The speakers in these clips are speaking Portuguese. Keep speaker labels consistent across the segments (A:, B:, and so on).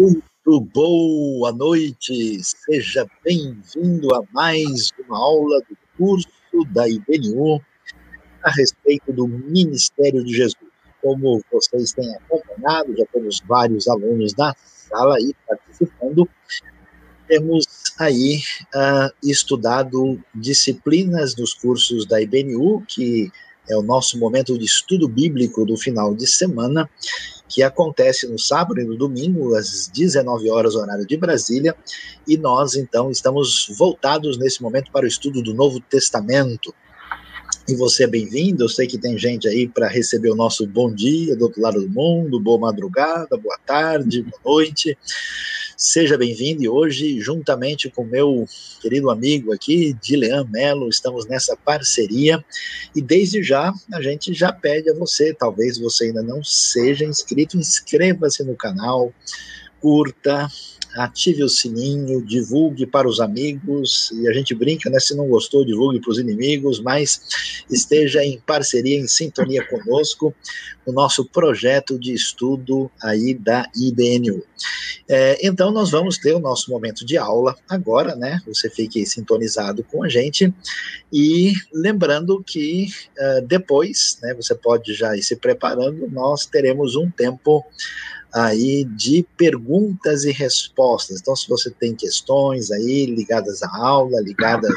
A: Muito boa noite, seja bem-vindo a mais uma aula do curso da IBNU a respeito do Ministério de Jesus. Como vocês têm acompanhado, já temos vários alunos da sala aí participando, temos aí uh, estudado disciplinas dos cursos da IBNU, que é o nosso momento de estudo bíblico do final de semana, que acontece no sábado e no domingo, às 19 horas, horário de Brasília, e nós, então, estamos voltados nesse momento para o estudo do Novo Testamento. E você é bem-vindo, eu sei que tem gente aí para receber o nosso bom dia do outro lado do mundo, boa madrugada, boa tarde, boa noite. Seja bem-vindo e hoje, juntamente com meu querido amigo aqui, Dilean Melo, estamos nessa parceria. E desde já a gente já pede a você, talvez você ainda não seja inscrito, inscreva-se no canal, curta, ative o sininho, divulgue para os amigos, e a gente brinca, né? Se não gostou, divulgue para os inimigos, mas esteja em parceria, em sintonia conosco, no nosso projeto de estudo aí da IBNU. É, então, nós vamos ter o nosso momento de aula agora, né? Você fique sintonizado com a gente, e lembrando que uh, depois, né, você pode já ir se preparando, nós teremos um tempo aí de perguntas e respostas. Então, se você tem questões aí ligadas à aula, ligadas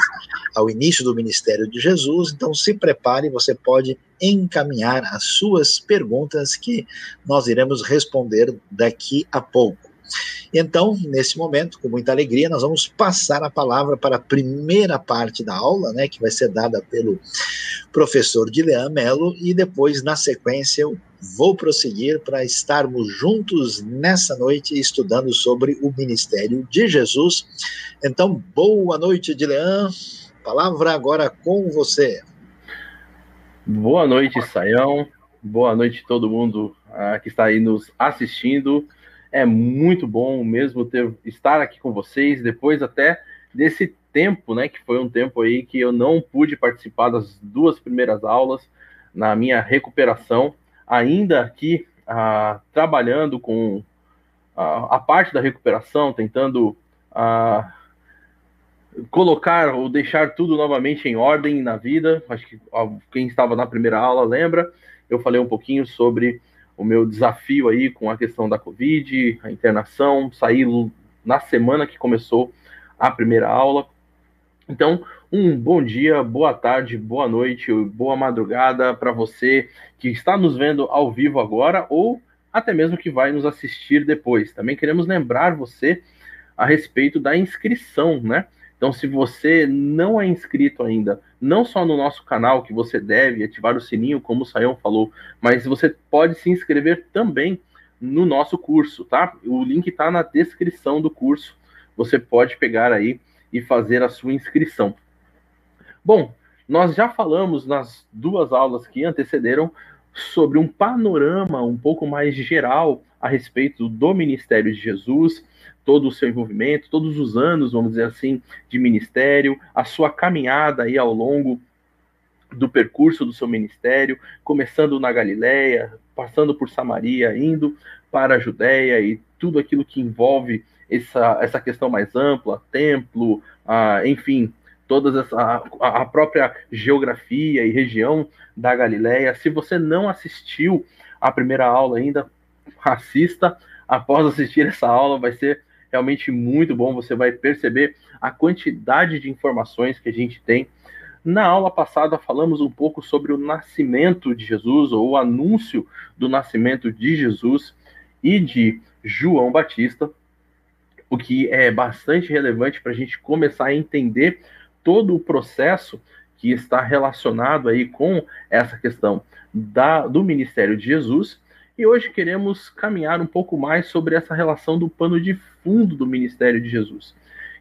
A: ao início do ministério de Jesus, então se prepare, você pode encaminhar as suas perguntas que nós iremos responder daqui a pouco. Então, nesse momento, com muita alegria, nós vamos passar a palavra para a primeira parte da aula, né, que vai ser dada pelo professor Dilean Mello, e depois, na sequência, eu vou prosseguir para estarmos juntos nessa noite estudando sobre o ministério de Jesus. Então, boa noite, Dilean. Palavra agora com você.
B: Boa noite, Saião. Boa noite todo mundo uh, que está aí nos assistindo. É muito bom mesmo ter, estar aqui com vocês, depois até desse tempo, né, que foi um tempo aí que eu não pude participar das duas primeiras aulas na minha recuperação, ainda aqui ah, trabalhando com a, a, parte da recuperação, tentando ah, colocar ou deixar tudo novamente em ordem na vida. Acho que quem estava na primeira aula lembra, eu falei um pouquinho sobre o meu desafio aí com a questão da Covid, a internação, saí na semana que começou a primeira aula. Então, um bom dia, boa tarde, boa noite, boa madrugada para você que está nos vendo ao vivo agora ou até mesmo que vai nos assistir depois. Também queremos lembrar você a respeito da inscrição, né? Então, se você não é inscrito ainda, não só no nosso canal, que você deve ativar o sininho, como o Sayão falou, mas você pode se inscrever também no nosso curso, tá? O link está na descrição do curso. Você pode pegar aí e fazer a sua inscrição. Bom, nós já falamos nas duas aulas que antecederam sobre um panorama um pouco mais geral a respeito do ministério de Jesus, todo o seu envolvimento, todos os anos, vamos dizer assim, de ministério, a sua caminhada aí ao longo do percurso do seu ministério, começando na Galiléia, passando por Samaria, indo para a Judéia e tudo aquilo que envolve essa, essa questão mais ampla, templo, ah, enfim, toda essa, a, a própria geografia e região da Galiléia. Se você não assistiu a primeira aula ainda, assista após assistir essa aula, vai ser realmente muito bom. Você vai perceber a quantidade de informações que a gente tem. Na aula passada, falamos um pouco sobre o nascimento de Jesus, ou o anúncio do nascimento de Jesus e de João Batista, o que é bastante relevante para a gente começar a entender todo o processo que está relacionado aí com essa questão da, do ministério de Jesus e hoje queremos caminhar um pouco mais sobre essa relação do pano de fundo do ministério de Jesus.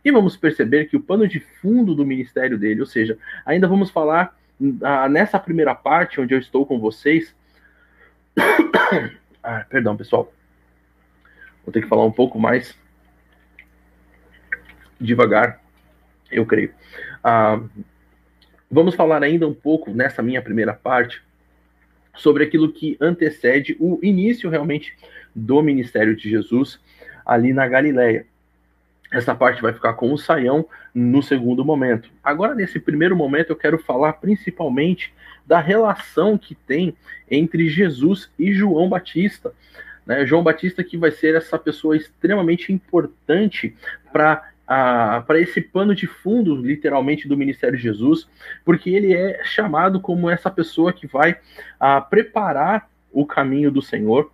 B: E vamos perceber que o pano de fundo do ministério dele, ou seja, ainda vamos falar ah, nessa primeira parte onde eu estou com vocês. ah, perdão, pessoal. Vou ter que falar um pouco mais devagar, eu creio. Ah, vamos falar ainda um pouco nessa minha primeira parte sobre aquilo que antecede o início realmente do ministério de Jesus, ali na Galileia. Essa parte vai ficar com o Saião no segundo momento. Agora, nesse primeiro momento, eu quero falar principalmente da relação que tem entre Jesus e João Batista. Né? João Batista que vai ser essa pessoa extremamente importante para para esse pano de fundo, literalmente, do ministério de Jesus, porque ele é chamado como essa pessoa que vai a, preparar o caminho do Senhor.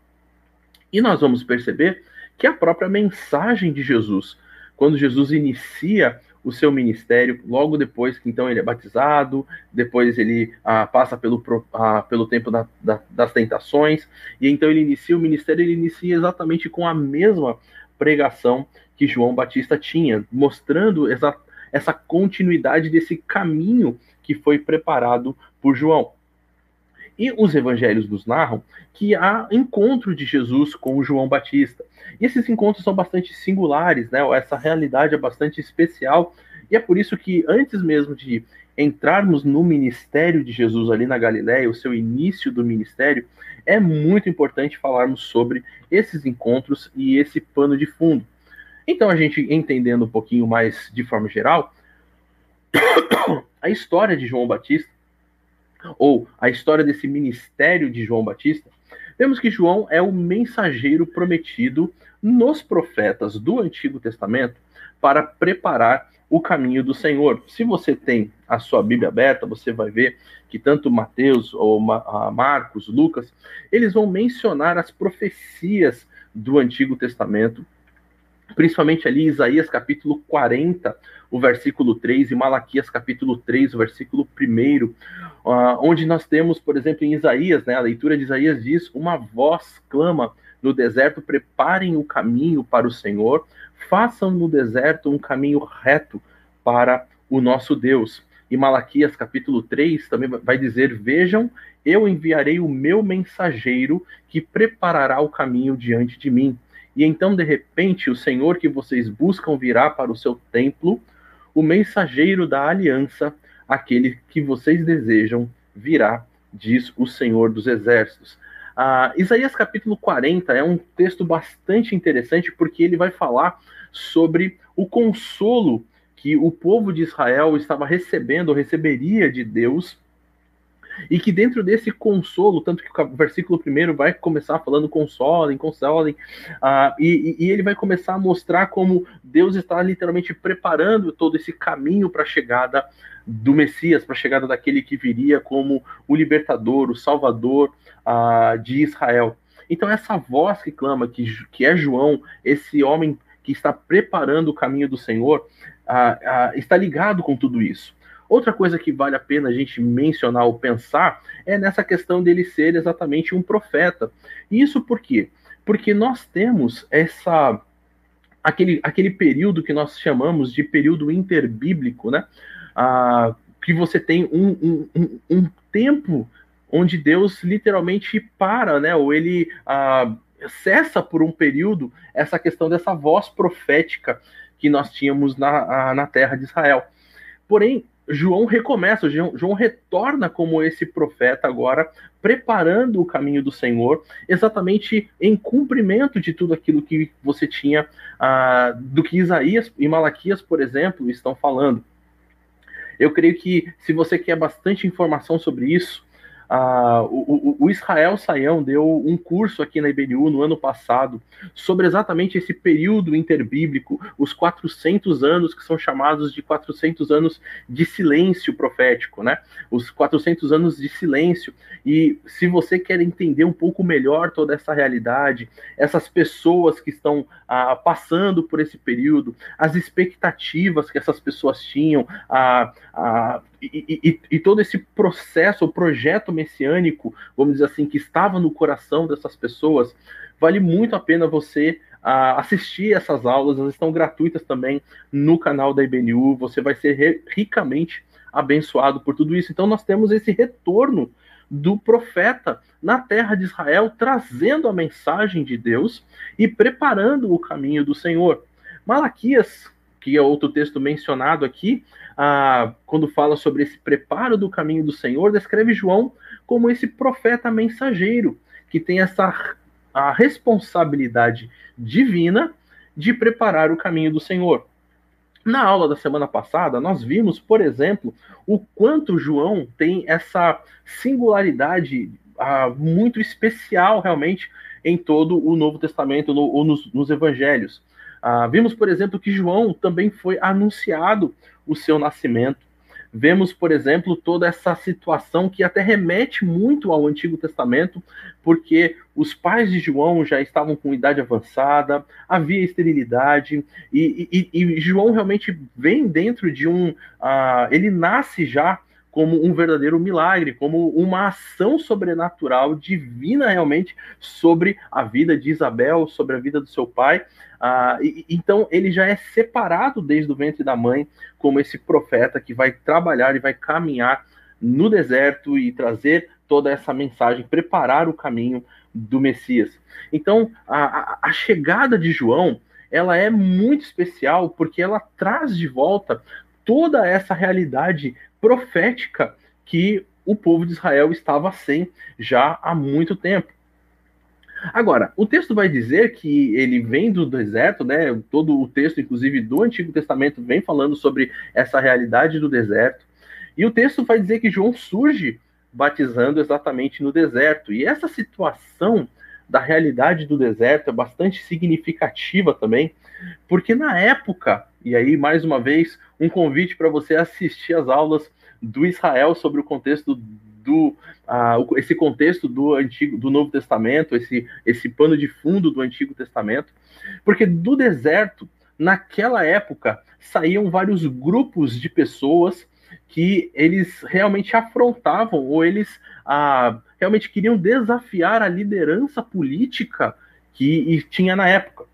B: E nós vamos perceber que a própria mensagem de Jesus, quando Jesus inicia o seu ministério, logo depois que então ele é batizado, depois ele ah, passa pelo, ah, pelo tempo da, da, das tentações, e então ele inicia o ministério, ele inicia exatamente com a mesma pregação que João Batista tinha, mostrando essa, essa continuidade desse caminho que foi preparado por João. E os evangelhos nos narram que há encontro de Jesus com João Batista. E esses encontros são bastante singulares, né? Essa realidade é bastante especial. E é por isso que antes mesmo de entrarmos no ministério de Jesus ali na Galiléia, o seu início do ministério, é muito importante falarmos sobre esses encontros e esse pano de fundo. Então, a gente entendendo um pouquinho mais de forma geral, a história de João Batista ou a história desse ministério de João Batista, vemos que João é o mensageiro prometido nos profetas do Antigo Testamento para preparar o caminho do Senhor. Se você tem a sua Bíblia aberta, você vai ver que tanto Mateus ou Marcos, Lucas, eles vão mencionar as profecias do Antigo Testamento principalmente ali Isaías capítulo 40, o versículo 3, e Malaquias capítulo 3, o versículo 1, uh, onde nós temos, por exemplo, em Isaías, né, a leitura de Isaías diz: Uma voz clama no deserto, preparem o caminho para o Senhor, façam no deserto um caminho reto para o nosso Deus. E Malaquias capítulo 3 também vai dizer: Vejam, eu enviarei o meu mensageiro que preparará o caminho diante de mim. E então, de repente, o Senhor que vocês buscam virá para o seu templo, o mensageiro da aliança, aquele que vocês desejam, virá, diz o Senhor dos Exércitos. Ah, Isaías capítulo 40 é um texto bastante interessante porque ele vai falar sobre o consolo que o povo de Israel estava recebendo, ou receberia de Deus e que dentro desse consolo, tanto que o versículo primeiro vai começar falando consolem, consolem, uh, e, e, ele vai começar a mostrar como Deus está literalmente preparando todo esse caminho para a chegada do Messias, para a chegada daquele que viria como o libertador, o salvador uh, de Israel. Então, essa voz que clama, que, que é João, esse homem que está preparando o caminho do Senhor, uh, está ligado com tudo isso. Outra coisa que vale a pena a gente mencionar ou pensar é nessa questão dele ser exatamente um profeta. Isso por quê? Porque nós temos essa aquele, aquele período que nós chamamos de período interbíblico, né? Ah, que você tem um, um, um, tempo onde Deus literalmente para, né? Ou ele ah, cessa por um período essa questão dessa voz profética que nós tínhamos na, na terra de Israel. Porém, João recomeça, João, retorna como esse profeta agora, preparando o caminho do Senhor, exatamente em cumprimento de tudo aquilo que você tinha, uh, do que Isaías e Malaquias, por exemplo, estão falando. Eu creio que se você quer bastante informação sobre isso, O, o, Israel Saião deu um curso aqui na IBNU no ano passado sobre exatamente esse período interbíblico, os 400 anos que são chamados de 400 anos de silêncio profético, né? Os 400 anos de silêncio. E se você quer entender um pouco melhor toda essa realidade, essas pessoas que estão passando por esse período, as expectativas que essas pessoas tinham, uh, e, e, todo esse processo, o projeto messiânico, vamos dizer assim, que estava no coração dessas pessoas, vale muito a pena você uh, assistir essas aulas, elas estão gratuitas também no canal da IBNU, você vai ser ricamente abençoado por tudo isso. Então nós temos esse retorno do profeta na terra de Israel, trazendo a mensagem de Deus e preparando o caminho do Senhor. Malaquias, que é outro texto mencionado aqui, ah, quando fala sobre esse preparo do caminho do Senhor, descreve João como esse profeta mensageiro, que tem essa a responsabilidade divina de preparar o caminho do Senhor. Na aula da semana passada, nós vimos, por exemplo, o quanto João tem essa singularidade ah, muito especial, realmente, em todo o Novo Testamento no, ou nos, nos Evangelhos. Ah, vimos, por exemplo, que João também foi anunciado o seu nascimento. Vemos, por exemplo, toda essa situação que até remete muito ao Antigo Testamento, porque os pais de João já estavam com idade avançada, havia esterilidade, e, e, e João realmente vem dentro de um. Uh, ele nasce já como um verdadeiro milagre, como uma ação sobrenatural, divina realmente, sobre a vida de Isabel, sobre a vida do seu pai. Ah, e, então ele já é separado desde o ventre da mãe como esse profeta que vai trabalhar e vai caminhar no deserto e trazer toda essa mensagem, preparar o caminho do Messias. Então a, a chegada de João ela é muito especial porque ela traz de volta toda essa realidade profética que o povo de Israel estava sem já há muito tempo. Agora, o texto vai dizer que ele vem do deserto, né? Todo o texto, inclusive do Antigo Testamento, vem falando sobre essa realidade do deserto. E o texto vai dizer que João surge batizando exatamente no deserto. E essa situação da realidade do deserto é bastante significativa também, porque na época, e aí mais uma vez, um convite para você assistir às aulas do Israel sobre o contexto do uh, esse contexto do antigo do Novo Testamento, esse esse pano de fundo do Antigo Testamento, porque do deserto naquela época saíam vários grupos de pessoas que eles realmente afrontavam ou eles realmente queriam desafiar a liderança política que tinha na época.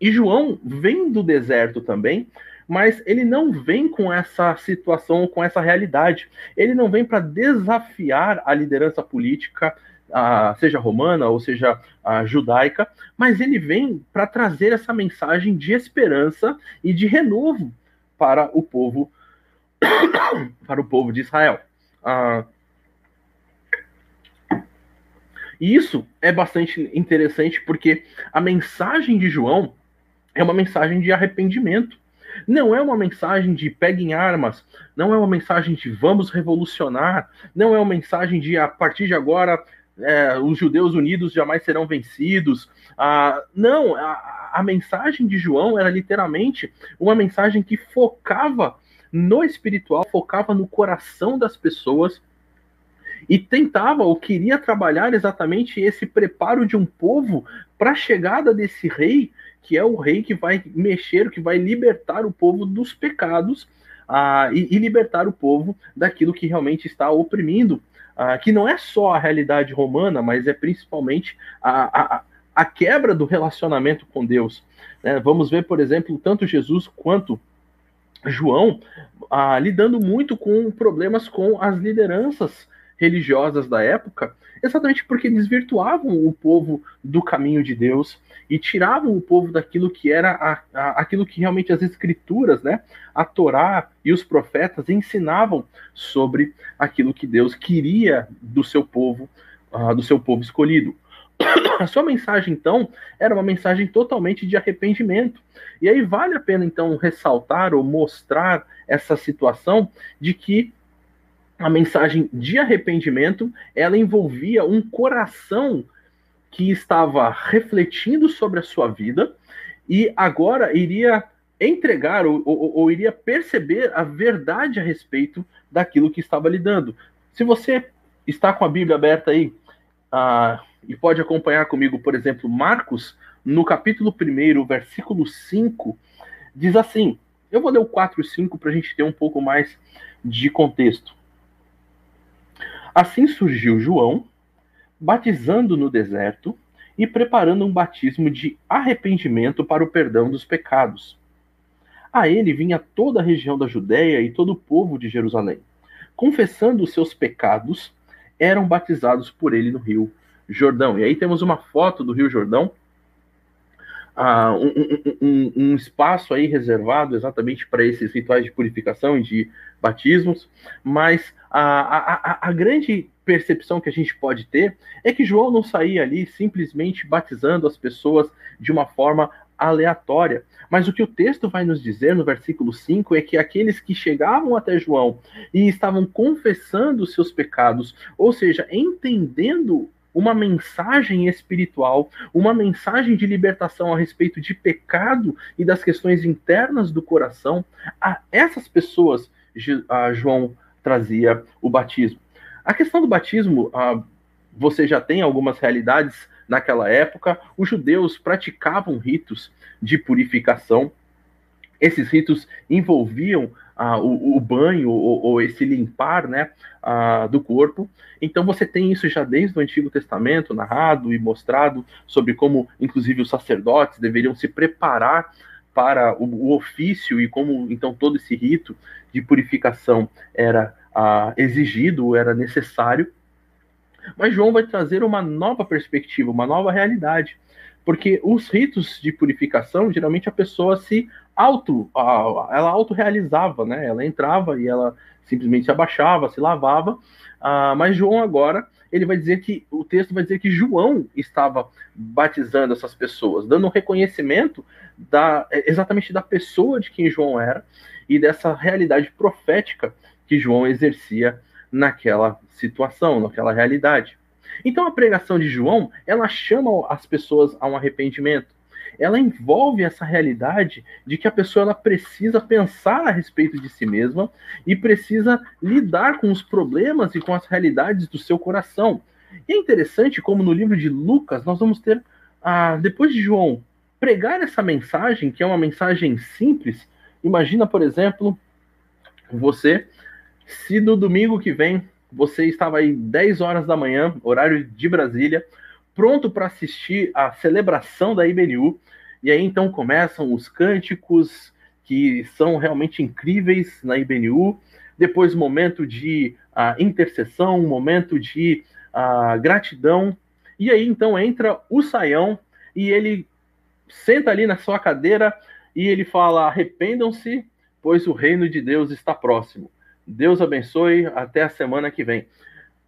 B: E João vem do deserto também, mas ele não vem com essa situação, com essa realidade. Ele não vem para desafiar a liderança política, seja romana ou seja judaica, mas ele vem para trazer essa mensagem de esperança e de renovo para o povo para o povo de Israel. Ah, e isso é bastante interessante porque a mensagem de João é uma mensagem de arrependimento. Não é uma mensagem de peguem armas, não é uma mensagem de vamos revolucionar, não é uma mensagem de a partir de agora é, os judeus unidos jamais serão vencidos. Ah, não, a, a mensagem de João era literalmente uma mensagem que focava no espiritual, focava no coração das pessoas e tentava ou queria trabalhar exatamente esse preparo de um povo para a chegada desse rei, que é o rei que vai mexer, que vai libertar o povo dos pecados uh, e, e, libertar o povo daquilo que realmente está oprimindo, uh, que não é só a realidade romana, mas é principalmente a, a, a quebra do relacionamento com Deus. Né? Vamos ver, por exemplo, tanto Jesus quanto João ah, lidando muito com problemas com as lideranças religiosas da época, exatamente porque desvirtuavam o povo do caminho de Deus e tiravam o povo daquilo que era a, a, aquilo que realmente as escrituras, né, a Torá e os profetas ensinavam sobre aquilo que Deus queria do seu povo, uh, do seu povo escolhido. A sua mensagem, então, era uma mensagem totalmente de arrependimento. E aí vale a pena, então, ressaltar ou mostrar essa situação de que a mensagem de arrependimento ela envolvia um coração que estava refletindo sobre a sua vida e agora iria entregar ou, ou, ou iria perceber a verdade a respeito daquilo que estava lidando. Se você está com a Bíblia aberta aí, ah, e pode acompanhar comigo, por exemplo, Marcos, no capítulo 1, versículo 5, diz assim: eu vou ler o 4 e 5 para a gente ter um pouco mais de contexto. Assim surgiu João, batizando no deserto e preparando um batismo de arrependimento para o perdão dos pecados. A ele vinha toda a região da Judéia e todo o povo de Jerusalém. Confessando os seus pecados, eram batizados por ele no rio Jordão. E aí temos uma foto do Rio Jordão, um, um, um, espaço aí reservado exatamente para esses rituais de purificação e de batismos, mas a, a, a, grande percepção que a gente pode ter é que João não saía ali simplesmente batizando as pessoas de uma forma aleatória. Mas o que o texto vai nos dizer no versículo 5 é que aqueles que chegavam até João e estavam confessando os seus pecados, ou seja, entendendo uma mensagem espiritual, uma mensagem de libertação a respeito de pecado e das questões internas do coração, a essas pessoas a João trazia o batismo. A questão do batismo, você já tem algumas realidades naquela época. Os judeus praticavam ritos de purificação. Esses ritos envolviam ah, o, o, banho ou, ou, esse limpar né, ah, do corpo. Então você tem isso já desde o Antigo Testamento, narrado e mostrado sobre como, inclusive, os sacerdotes deveriam se preparar para o, o ofício e como então todo esse rito de purificação era ah, exigido, era necessário. Mas João vai trazer uma nova perspectiva, uma nova realidade. Porque os ritos de purificação, geralmente a pessoa se auto, ela autorrealizava, né? Ela entrava e ela simplesmente se abaixava, se lavava. Uh, mas João agora, ele vai dizer que, o texto vai dizer que João estava batizando essas pessoas, dando um reconhecimento da, exatamente da pessoa de quem João era e dessa realidade profética que João exercia naquela situação, naquela realidade. Então a pregação de João, ela chama as pessoas a um arrependimento. Ela envolve essa realidade de que a pessoa ela precisa pensar a respeito de si mesma e precisa lidar com os problemas e com as realidades do seu coração. E é interessante como no livro de Lucas nós vamos ter, ah, depois de João pregar essa mensagem, que é uma mensagem simples, imagina, por exemplo, você se no domingo que vem você estava aí 10 horas da manhã, horário de Brasília, pronto para assistir a celebração da IBNU, e aí então começam os cânticos que são realmente incríveis na IBNU, depois momento de uh, intercessão, momento de uh, gratidão, e aí então entra o Saião e ele senta ali na sua cadeira e ele fala: arrependam-se, pois o reino de Deus está próximo. Deus abençoe, até a semana que vem.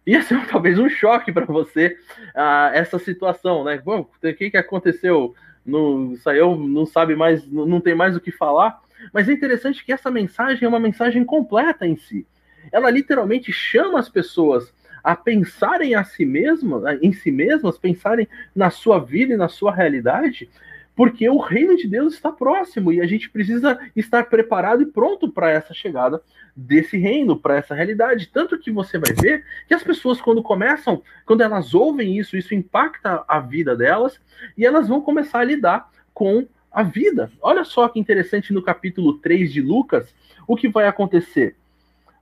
B: Ia ser talvez um choque para você uh, essa situação, né? Bom, o que, que aconteceu? No, saiu, não sabe mais, não, não tem mais o que falar. Mas é interessante que essa mensagem é uma mensagem completa em si. Ela literalmente chama as pessoas a pensarem a si mesmas, em si mesmas, pensarem na sua vida e na sua realidade, porque o reino de Deus está próximo e a gente precisa estar preparado e pronto para essa chegada desse reino, para essa realidade. Tanto que você vai ver que as pessoas, quando começam, quando elas ouvem isso, isso impacta a vida delas e elas vão começar a lidar com a vida. Olha só que interessante no capítulo 3 de Lucas, o que vai acontecer.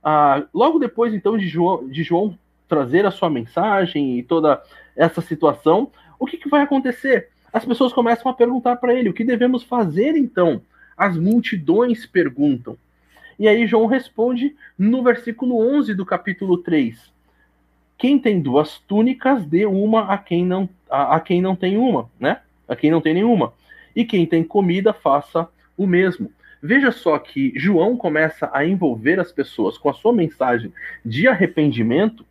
B: Ah, logo depois, então, de João, de João trazer a sua mensagem e toda essa situação, o que, que vai acontecer? As pessoas começam a perguntar para ele: o que devemos fazer então? As multidões perguntam. E aí João responde no versículo 11 do capítulo 3. Quem tem duas túnicas, dê uma a quem não, a, a quem não tem uma, né? A quem não tem nenhuma. E quem tem comida, faça o mesmo. Veja só que João começa a envolver as pessoas com a sua mensagem de arrependimento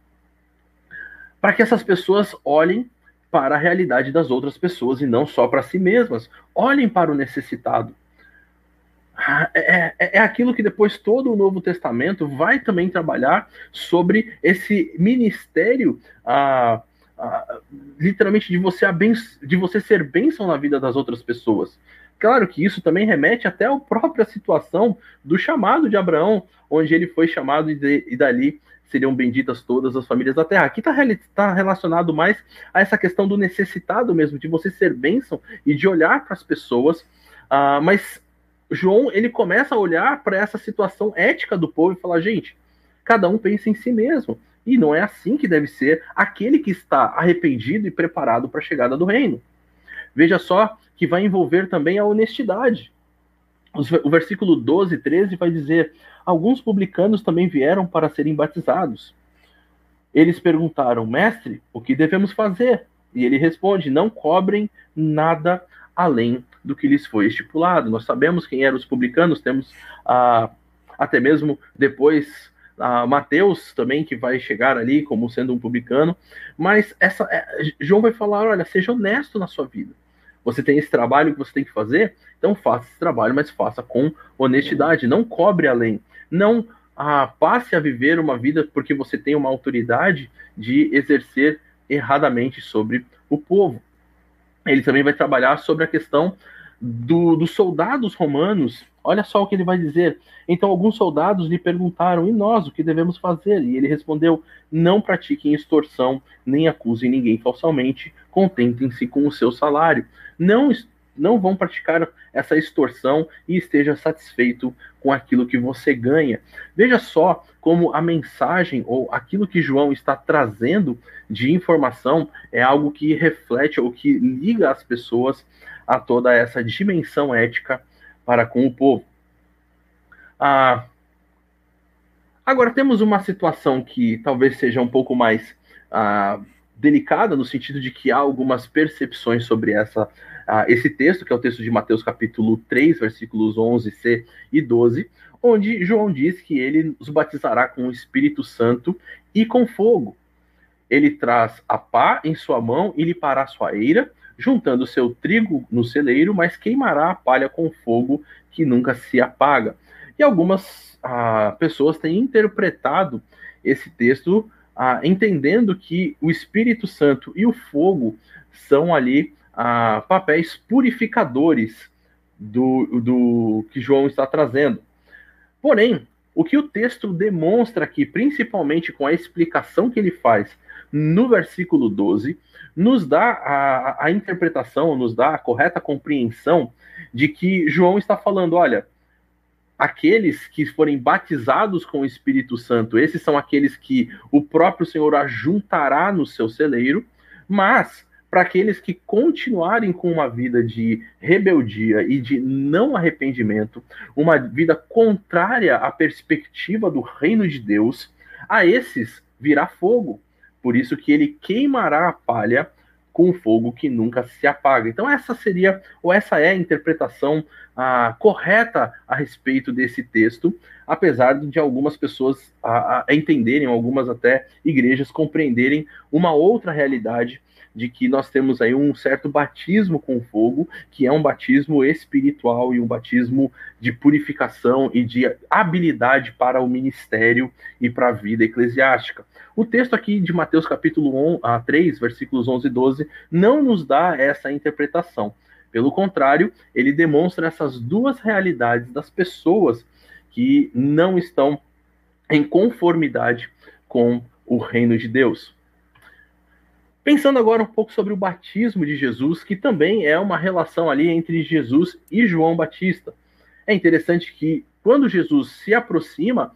B: para que essas pessoas olhem para a realidade das outras pessoas e não só para si mesmas. Olhem para o necessitado. Ah, é, é, é, aquilo que depois todo o Novo Testamento vai também trabalhar sobre esse ministério, ah, ah, literalmente de você, de você ser bênção na vida das outras pessoas. Claro que isso também remete até à própria situação do chamado de Abraão, onde ele foi chamado e, de, e dali seriam benditas todas as famílias da terra. Aqui está tá relacionado mais a essa questão do necessitado mesmo, de você ser bênção e de olhar para as pessoas. Uh, mas João, ele começa a olhar para essa situação ética do povo e falar, gente, cada um pensa em si mesmo. E não é assim que deve ser aquele que está arrependido e preparado para a chegada do reino. Veja só que vai envolver também a honestidade. O versículo 12 e 13 vai dizer: Alguns publicanos também vieram para serem batizados. Eles perguntaram, mestre, o que devemos fazer? E ele responde: Não cobrem nada além do que lhes foi estipulado. Nós sabemos quem eram os publicanos, temos ah, até mesmo depois ah, Mateus também, que vai chegar ali como sendo um publicano. Mas essa, é, João vai falar: olha, seja honesto na sua vida. Você tem esse trabalho que você tem que fazer, então faça esse trabalho, mas faça com honestidade, não cobre além, não ah, passe a viver uma vida porque você tem uma autoridade de exercer erradamente sobre o povo. Ele também vai trabalhar sobre a questão do, dos soldados romanos. Olha só o que ele vai dizer. Então, alguns soldados lhe perguntaram: e nós, o que devemos fazer? E ele respondeu: não pratiquem extorsão, nem acusem ninguém falsamente, contentem-se com o seu salário. Não não vão praticar essa extorsão e esteja satisfeito com aquilo que você ganha. Veja só como a mensagem ou aquilo que João está trazendo de informação é algo que reflete ou que liga as pessoas a toda essa dimensão ética para com o povo. Ah, agora temos uma situação que talvez seja um pouco mais ah, delicada no sentido de que há algumas percepções sobre essa uh, esse texto, que é o texto de Mateus capítulo 3, versículos 11c e 12, onde João diz que ele os batizará com o Espírito Santo e com fogo. Ele traz a pá em sua mão e lhe pará sua eira, juntando seu trigo no celeiro, mas queimará a palha com fogo que nunca se apaga. E algumas ah, pessoas têm interpretado esse texto ah, entendendo que o Espírito Santo e o fogo são ali ah, papéis purificadores do, do que João está trazendo. Porém, o que o texto demonstra aqui, principalmente com a explicação que ele faz no versículo 12, nos dá a, a interpretação, nos dá a correta compreensão de que João está falando: olha, aqueles que forem batizados com o Espírito Santo, esses são aqueles que o próprio Senhor ajuntará no seu celeiro, mas para aqueles que continuarem com uma vida de rebeldia e de não arrependimento, uma vida contrária à perspectiva do reino de Deus, a esses virá fogo. Por isso que ele queimará a palha com fogo que nunca se apaga. Então essa seria, ou essa é a interpretação ah, correta a respeito desse texto, apesar de algumas pessoas a, a entenderem, algumas até igrejas compreenderem uma outra realidade de que nós temos aí um certo batismo com fogo, que é um batismo espiritual e um batismo de purificação e de habilidade para o ministério e para a vida eclesiástica. O texto aqui de Mateus capítulo 3, versículos 11 e 12, não nos dá essa interpretação. Pelo contrário, ele demonstra essas duas realidades das pessoas que não estão em conformidade com o reino de Deus. Pensando agora um pouco sobre o batismo de Jesus, que também é uma relação ali entre Jesus e João Batista. É interessante que quando Jesus se aproxima,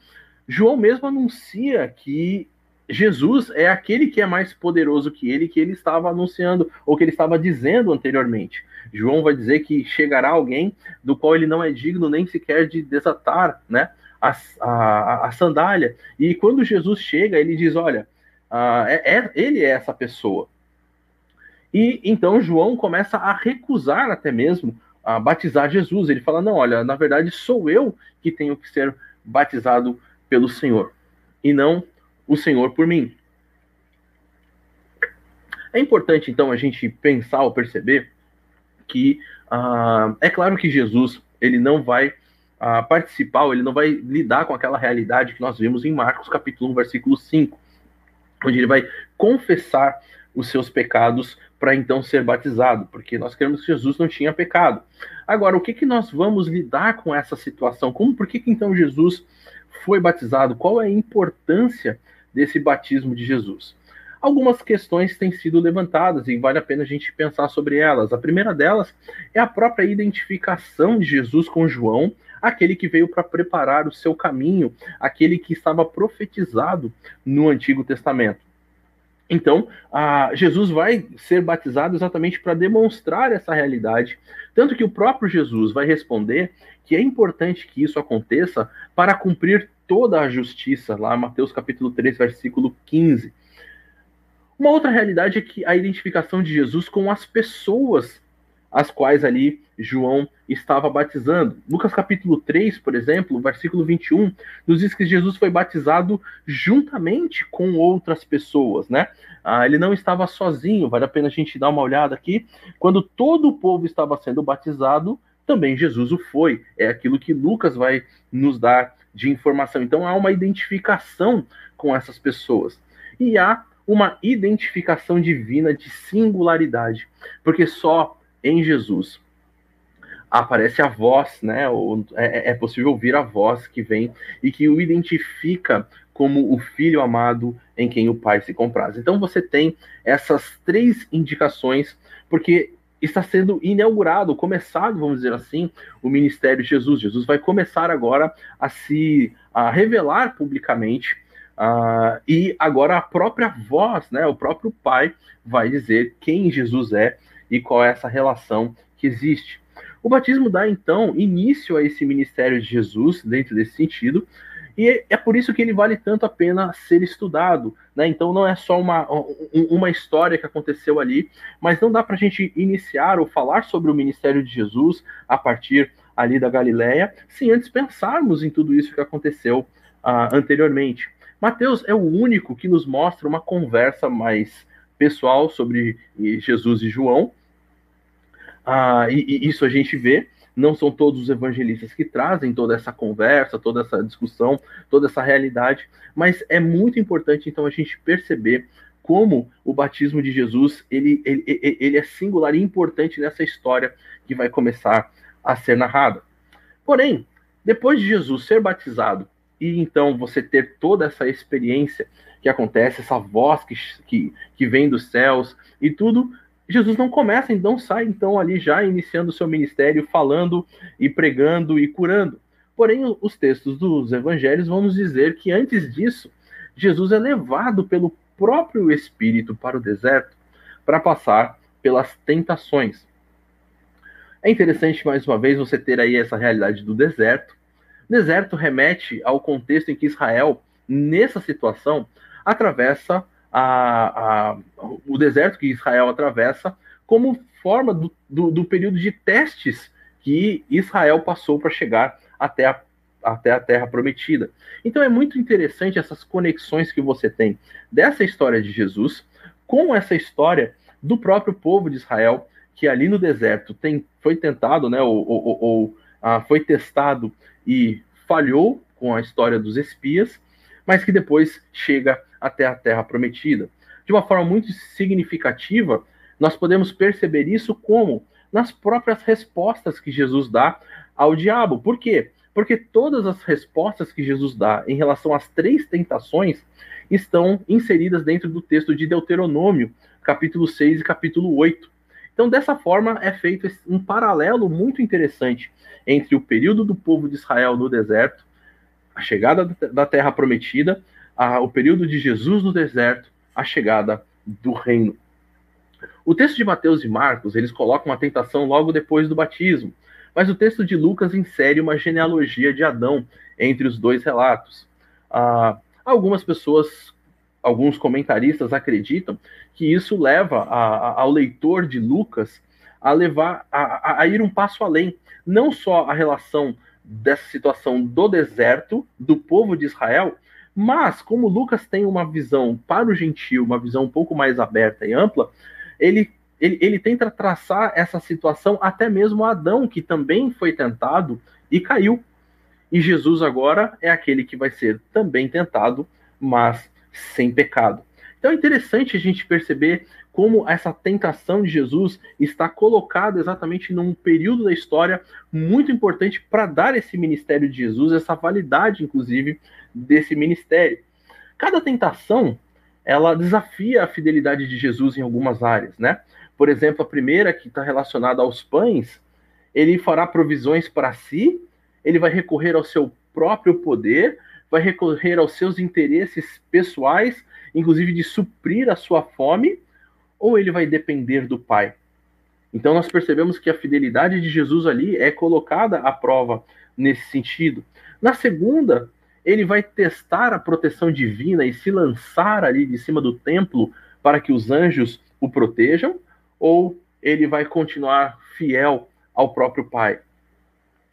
B: João mesmo anuncia que Jesus é aquele que é mais poderoso que ele, que ele estava anunciando, ou que ele estava dizendo anteriormente. João vai dizer que chegará alguém do qual ele não é digno nem sequer de desatar né, a, a, a sandália. E quando Jesus chega, ele diz: Olha, É, é, ele é essa pessoa. E então João começa a recusar até mesmo a batizar Jesus. Ele fala: não, olha, na verdade sou eu que tenho que ser batizado pelo Senhor e não o Senhor por mim. É importante então a gente pensar ou perceber que uh, é claro que Jesus ele não vai uh, participar, ele não vai lidar com aquela realidade que nós vimos em Marcos capítulo 1, versículo 5 onde ele vai confessar os seus pecados para então ser batizado, porque nós queremos que Jesus não tinha pecado. Agora, o que, que nós vamos lidar com essa situação? Como, por que, que então Jesus foi batizado? Qual é a importância desse batismo de Jesus? Algumas questões têm sido levantadas e vale a pena a gente pensar sobre elas. A primeira delas é a própria identificação de Jesus com João aquele que veio para preparar o seu caminho, aquele que estava profetizado no Antigo Testamento. Então, Jesus vai ser batizado exatamente para demonstrar essa realidade. Tanto que o próprio Jesus vai responder que é importante que isso aconteça para cumprir toda a justiça, lá Mateus capítulo 3, versículo 15. Uma outra realidade é que a identificação de Jesus com as pessoas as quais ali João estava batizando. Lucas capítulo 3, por exemplo, versículo 21, nos diz que Jesus foi batizado juntamente com outras pessoas, né? Ah, ele não estava sozinho, vale a pena a gente dar uma olhada aqui. Quando todo o povo estava sendo batizado, também Jesus o foi. É aquilo que Lucas vai nos dar de informação. Então há uma identificação com essas pessoas. E há uma identificação divina de singularidade, porque só em Jesus aparece a voz, né? É, é possível ouvir a voz que vem e que o identifica como o filho amado em quem o pai se compraz. Então você tem essas três indicações, porque está sendo inaugurado, começado, vamos dizer assim, o ministério de Jesus. Jesus vai começar agora a se a revelar publicamente. Uh, e agora a própria voz, né, o próprio Pai, vai dizer quem Jesus é e qual é essa relação que existe. O batismo dá então início a esse ministério de Jesus, dentro desse sentido, e é por isso que ele vale tanto a pena ser estudado. Né? Então não é só uma, uma história que aconteceu ali, mas não dá para a gente iniciar ou falar sobre o ministério de Jesus a partir ali da Galileia, sem antes pensarmos em tudo isso que aconteceu uh, anteriormente. Mateus é o único que nos mostra uma conversa mais pessoal sobre Jesus e João, ah, e, e, isso a gente vê. Não são todos os evangelistas que trazem toda essa conversa, toda essa discussão, toda essa realidade, mas é muito importante então a gente perceber como o batismo de Jesus ele, ele, ele é singular e importante nessa história que vai começar a ser narrada. Porém, depois de Jesus ser batizado e então você ter toda essa experiência que acontece, essa voz que, que, que vem dos céus e tudo, Jesus não começa, então sai então ali já iniciando o seu ministério, falando e pregando e curando. Porém, os textos dos evangelhos vão nos dizer que antes disso, Jesus é levado pelo próprio Espírito para o deserto para passar pelas tentações. É interessante, mais uma vez, você ter aí essa realidade do deserto. Deserto remete ao contexto em que Israel, nessa situação, atravessa a, a, o deserto que Israel atravessa como forma do, do, do período de testes que Israel passou para chegar até a, até a Terra Prometida. Então é muito interessante essas conexões que você tem dessa história de Jesus com essa história do próprio povo de Israel que ali no deserto tem, foi tentado, né, ou, ou, ou ah, foi testado e falhou com a história dos espias, mas que depois chega até a terra prometida. De uma forma muito significativa, nós podemos perceber isso como nas próprias respostas que Jesus dá ao diabo. Por quê? Porque todas as respostas que Jesus dá em relação às três tentações estão inseridas dentro do texto de Deuteronômio, capítulo 6 e capítulo 8. Então, dessa forma, é feito um paralelo muito interessante entre o período do povo de Israel no deserto a chegada da terra prometida, a, o período de Jesus no deserto, a chegada do reino. O texto de Mateus e Marcos, eles colocam a tentação logo depois do batismo, mas o texto de Lucas insere uma genealogia de Adão entre os dois relatos. Ah, algumas pessoas, alguns comentaristas acreditam que isso leva a, a, ao leitor de Lucas a levar a, a ir um passo além, não só a relação dessa situação do deserto, do povo de Israel, mas como Lucas tem uma visão para o gentil, uma visão um pouco mais aberta e ampla, ele, ele, ele tenta traçar essa situação até mesmo Adão, que também foi tentado e caiu. E Jesus agora é aquele que vai ser também tentado, mas sem pecado. Então é interessante a gente perceber como essa tentação de Jesus está colocada exatamente num período da história muito importante para dar esse ministério de Jesus, essa validade, inclusive, desse ministério. Cada tentação, ela desafia a fidelidade de Jesus em algumas áreas, né? Por exemplo, a primeira, que está relacionada aos pães, ele fará provisões para si, ele vai recorrer ao seu próprio poder, vai recorrer aos seus interesses pessoais, inclusive de suprir a sua fome, ou ele vai depender do Pai? Então nós percebemos que a fidelidade de Jesus ali é colocada à prova nesse sentido. Na segunda, ele vai testar a proteção divina e se lançar ali de cima do templo para que os anjos o protejam, ou ele vai continuar fiel ao próprio Pai.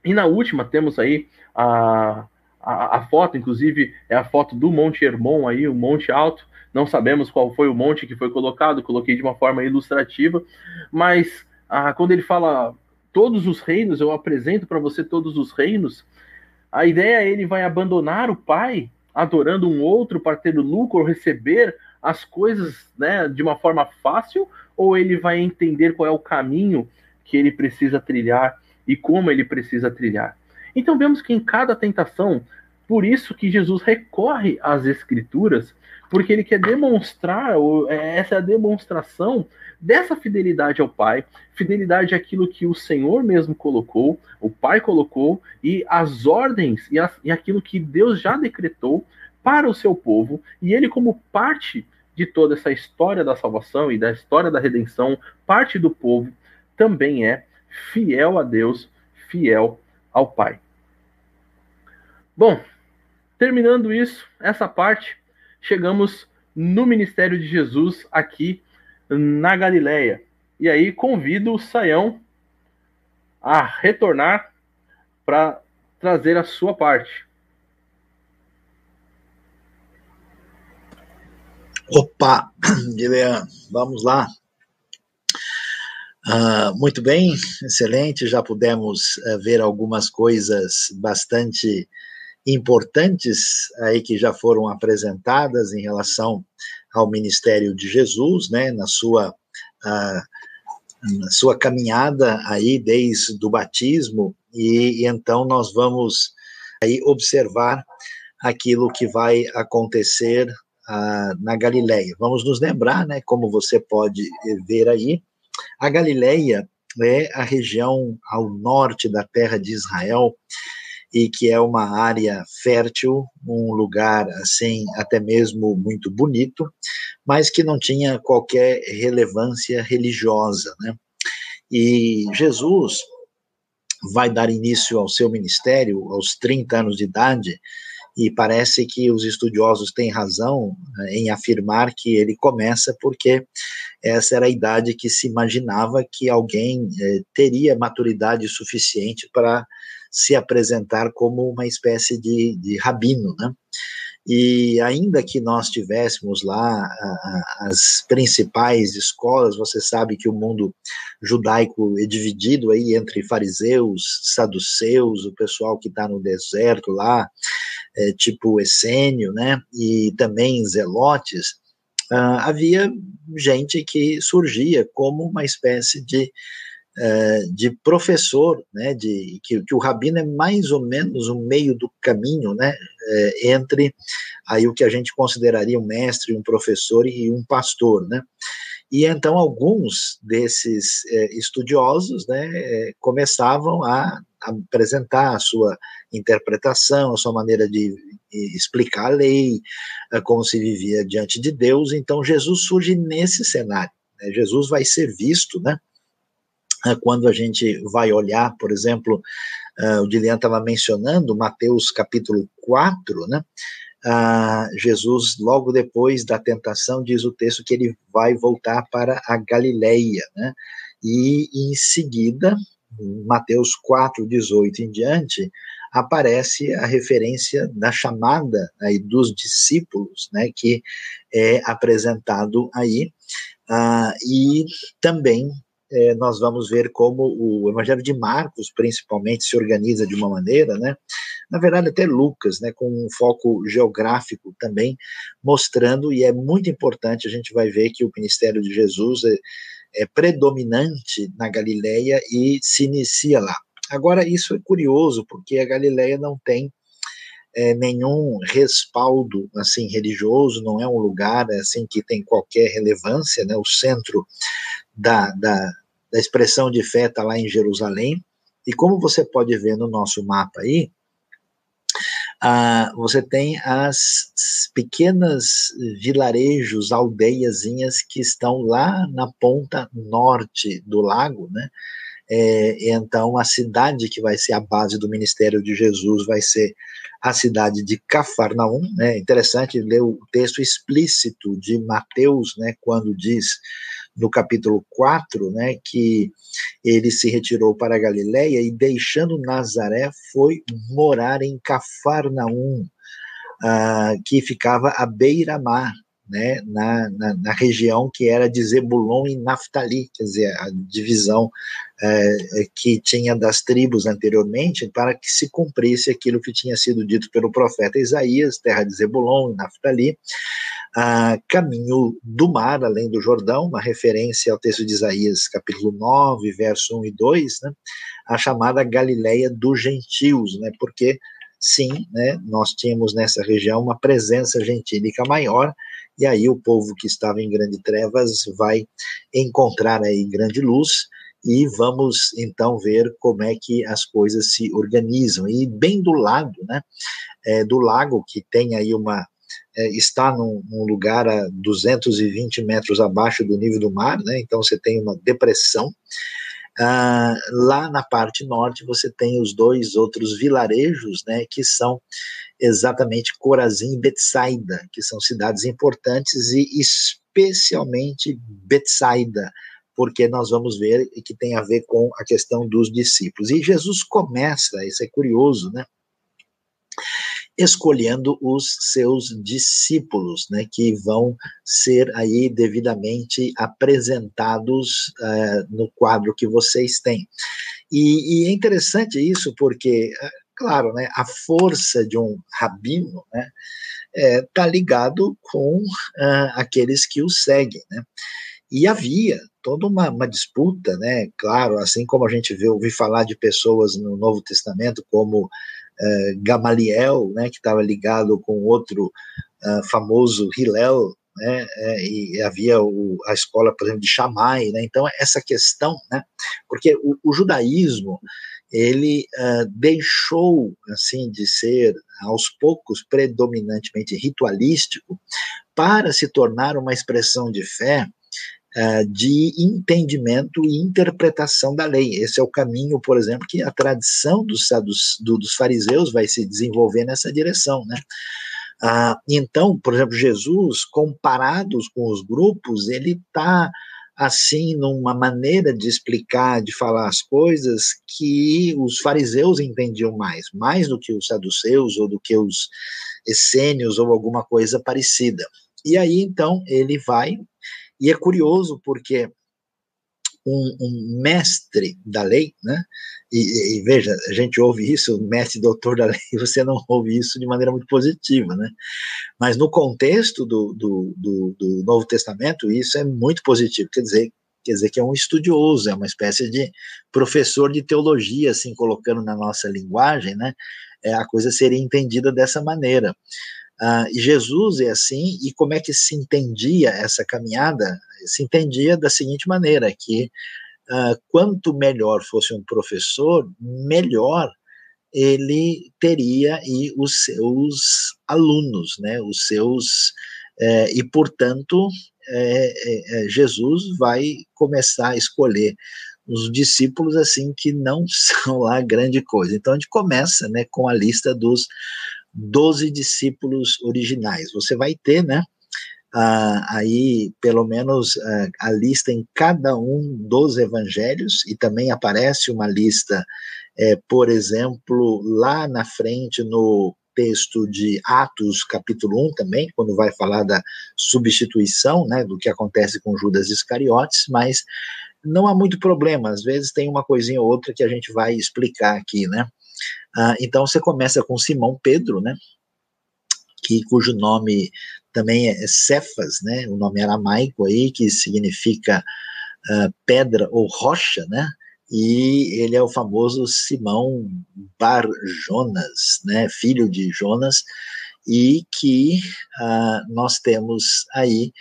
B: E na última temos aí a, a, a, foto, inclusive é a foto do Monte Hermon aí, o Monte Alto. Não sabemos qual foi o monte que foi colocado, coloquei de uma forma ilustrativa, mas ah, quando ele fala todos os reinos, eu apresento para você todos os reinos, a ideia é ele vai abandonar o pai, adorando um outro para ter o lucro, receber as coisas né, de uma forma fácil, ou ele vai entender qual é o caminho que ele precisa trilhar e como ele precisa trilhar. Então vemos que em cada tentação, por isso que Jesus recorre às escrituras, porque ele quer demonstrar, é, essa é a demonstração dessa fidelidade ao Pai, fidelidade àquilo que o Senhor mesmo colocou, o Pai colocou, e as ordens e, as, e aquilo que Deus já decretou para o seu povo, e ele, como parte de toda essa história da salvação e da história da redenção, parte do povo, também é fiel a Deus, fiel ao Pai. Bom, terminando isso, essa parte, chegamos no ministério de Jesus aqui na Galileia. E aí convido o Saião a retornar para trazer a sua parte.
A: Opa, Guilherme, vamos lá. Uh, muito bem, excelente. Já pudemos uh, ver algumas coisas bastante importantes aí que já foram apresentadas em relação ao ministério de Jesus, né, na sua na sua caminhada aí desde o batismo e, e então nós vamos aí observar aquilo que vai acontecer na Galileia. Vamos nos lembrar, né, como você pode ver aí, a Galileia é a região ao norte da terra de Israel e que é uma área fértil, um lugar assim até mesmo muito bonito, mas que não tinha qualquer relevância religiosa, né? E Jesus vai dar início ao seu ministério aos 30 anos de idade, e parece que os estudiosos têm razão né, em afirmar que ele começa porque essa era a idade que se imaginava que alguém eh, teria maturidade suficiente para se apresentar como uma espécie de, de rabino, né? E ainda que nós tivéssemos lá as principais escolas, você sabe que o mundo judaico é dividido aí entre fariseus, saduceus, o pessoal que está no deserto lá, é, tipo Essênio, né, e também zelotes, uh, havia gente que surgia como uma espécie de é, de professor, né, de que, que, o rabino é mais ou menos o meio do caminho, né, é, entre aí o que a gente consideraria um mestre, um professor e um pastor, né. E então alguns desses é, estudiosos, né, começavam a apresentar a sua interpretação, a sua maneira de explicar a lei, é, como se vivia diante de Deus. Então Jesus surge nesse cenário. Né? Jesus vai ser visto, né? Ah, quando a gente vai olhar, por exemplo, uh, o Dilian estava mencionando, Mateus capítulo 4, né? Uh, Jesus, logo depois da tentação, diz o texto que ele vai voltar para a Galileia, né? E em seguida, Mateus 4, 18 em diante, aparece a referência da chamada aí dos discípulos, né? Que é apresentado aí. Uh, e também é, nós vamos ver como o Evangelho de Marcos, principalmente, se organiza de uma maneira, né? Na verdade, até Lucas, né, com um foco geográfico também, mostrando, e é muito importante, a gente vai ver que o ministério de Jesus é, é predominante na Galileia e se inicia lá. Agora, isso é curioso, porque a Galileia não tem é, nenhum respaldo assim religioso, não é um lugar assim que tem qualquer relevância, né? O centro da, da, da expressão de fé está lá em Jerusalém. E como você pode ver no nosso mapa aí, ah, você tem as pequenas vilarejos, aldeiazinhas que estão lá na ponta norte do lago, né? É, então, a cidade que vai ser a base do ministério de Jesus vai ser a cidade de Cafarnaum. Né? Interessante ler o texto explícito de Mateus, né, quando diz no capítulo 4, né, que ele se retirou para a Galiléia e deixando Nazaré foi morar em Cafarnaum, uh, que ficava à beira-mar, né, na, na, na, região que era de Zebulon e Naftali, quer dizer, a divisão é, que tinha das tribos anteriormente, para que se cumprisse aquilo que tinha sido dito pelo profeta Isaías, terra de Zebulon e Naftali, a caminho do mar, além do Jordão, uma referência ao texto de Isaías, capítulo 9, verso 1 e 2, né, a chamada Galileia dos gentios, né, porque sim, né, nós tínhamos nessa região uma presença gentílica maior, e aí o povo que estava em grande trevas vai encontrar aí grande luz, e vamos então ver como é que as coisas se organizam. E bem do lado, né, é, do lago, que tem aí uma, é, está num, num, lugar a 220 metros abaixo do nível do mar, né, então você tem uma depressão, ah, lá na parte norte você tem os dois outros vilarejos, né, que são exatamente Corazim e Betsaida, que são cidades importantes e especialmente Betsaida, porque nós vamos ver que tem a ver com a questão dos discípulos. E Jesus começa, isso é curioso, né? escolhendo os seus discípulos, né, que vão ser aí devidamente apresentados uh, no quadro que vocês têm. E, e, é interessante isso porque, eh, claro, né, a força de um rabino, né, está é, ligado com uh, aqueles que o seguem, né? E havia toda uma, uma, disputa, né? Claro, assim como a gente vê, ouvi falar de pessoas no Novo Testamento como uh, Gamaliel, né, que estava ligado com outro uh, famoso Hillel, né, é, e havia o, a escola, por exemplo, de Shammai, né, então essa questão, né, porque o, o judaísmo, ele uh, deixou, assim, de ser, aos poucos, predominantemente ritualístico, para se tornar uma expressão de fé uh, de entendimento e interpretação da lei. Esse é o caminho, por exemplo, que a tradição dos, dos, dos fariseus vai se desenvolver nessa direção, né? Uh, então, por exemplo, Jesus, comparados com os grupos, ele está assim numa maneira de explicar, de falar as coisas que os fariseus entendiam mais, mais do que os saduceus ou do que os essênios ou alguma coisa parecida. E aí então ele vai e é curioso porque um, um mestre da lei, né? E, e, veja, a gente ouve isso, mestre doutor da lei, você não ouve isso de maneira muito positiva, né? Mas no contexto do, do, do, do Novo Testamento, isso é muito positivo, quer dizer, quer dizer que é um estudioso, é uma espécie de professor de teologia, assim, colocando na nossa linguagem, né? É, a coisa seria entendida dessa maneira. Uh, Jesus é assim, e como é que se entendia essa caminhada? Se entendia da seguinte maneira, que uh, quanto melhor fosse um professor, melhor ele teria e os seus alunos, né, os seus, é, e portanto, é, é, Jesus vai começar a escolher os discípulos assim que não são lá grande coisa. Então a gente começa, né, com a lista dos doze discípulos originais. Você vai ter, né? Ah, aí pelo menos ah, a lista em cada um dos evangelhos, e também aparece uma lista, é, por exemplo, lá na frente no texto de Atos, capítulo 1 também, quando vai falar da substituição, né, do que acontece com Judas Iscariotes, mas não há muito problema, às vezes tem uma coisinha ou outra que a gente vai explicar aqui, né? Ah, então você começa com Simão Pedro, né? Que, cujo nome também é Cefas, né? O nome aramaico aí, que significa uh, pedra ou rocha, né? E ele é o famoso Simão Bar Jonas, né? Filho de Jonas, e que uh, nós temos aí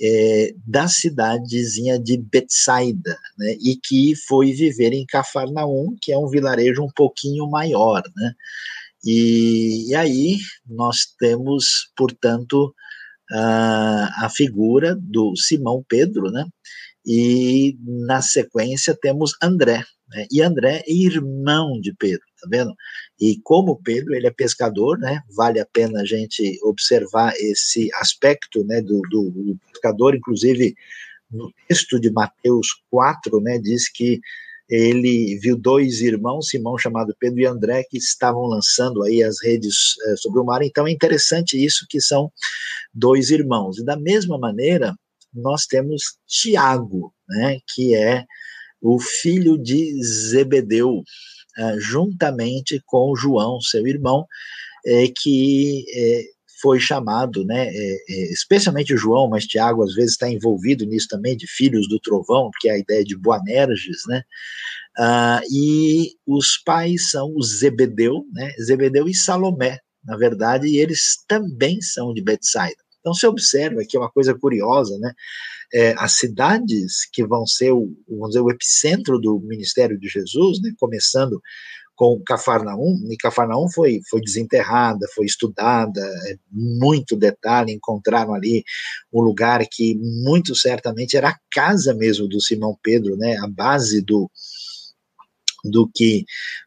A: é, da cidadezinha de Betsaida, né, e que foi viver em Cafarnaum, que é um vilarejo um pouquinho maior, né, e, e aí nós temos, portanto, a, a figura do Simão Pedro, né, e na sequência temos André, né, e André é irmão de Pedro, tá vendo? E como Pedro ele é pescador, né? Vale a pena a gente observar esse aspecto, né? Do, do, do pescador, inclusive no texto de Mateus 4, né, diz que ele viu dois irmãos, Simão chamado Pedro e André, que estavam lançando aí as redes é, sobre o mar. Então é interessante isso que são dois irmãos. E da mesma maneira, nós temos Tiago, né, que é o filho de Zebedeu, é, juntamente com João, seu irmão, é, que foi chamado, né, é, é, especialmente o João, mas Tiago às vezes está envolvido nisso também, de filhos do trovão, que é a ideia de Boanerges, né, uh, e os pais são o Zebedeu, né, Zebedeu e Salomé, na verdade, e eles também são de Betsaida. Então você observa que é uma coisa curiosa, né, é, as cidades que vão ser o, vamos dizer, o epicentro do ministério de Jesus, né, começando com Cafarnaum, e Cafarnaum foi, foi desenterrada, foi estudada, é, muito detalhe, encontraram ali um lugar que muito certamente era a casa mesmo do Simão Pedro, né, a base do, do que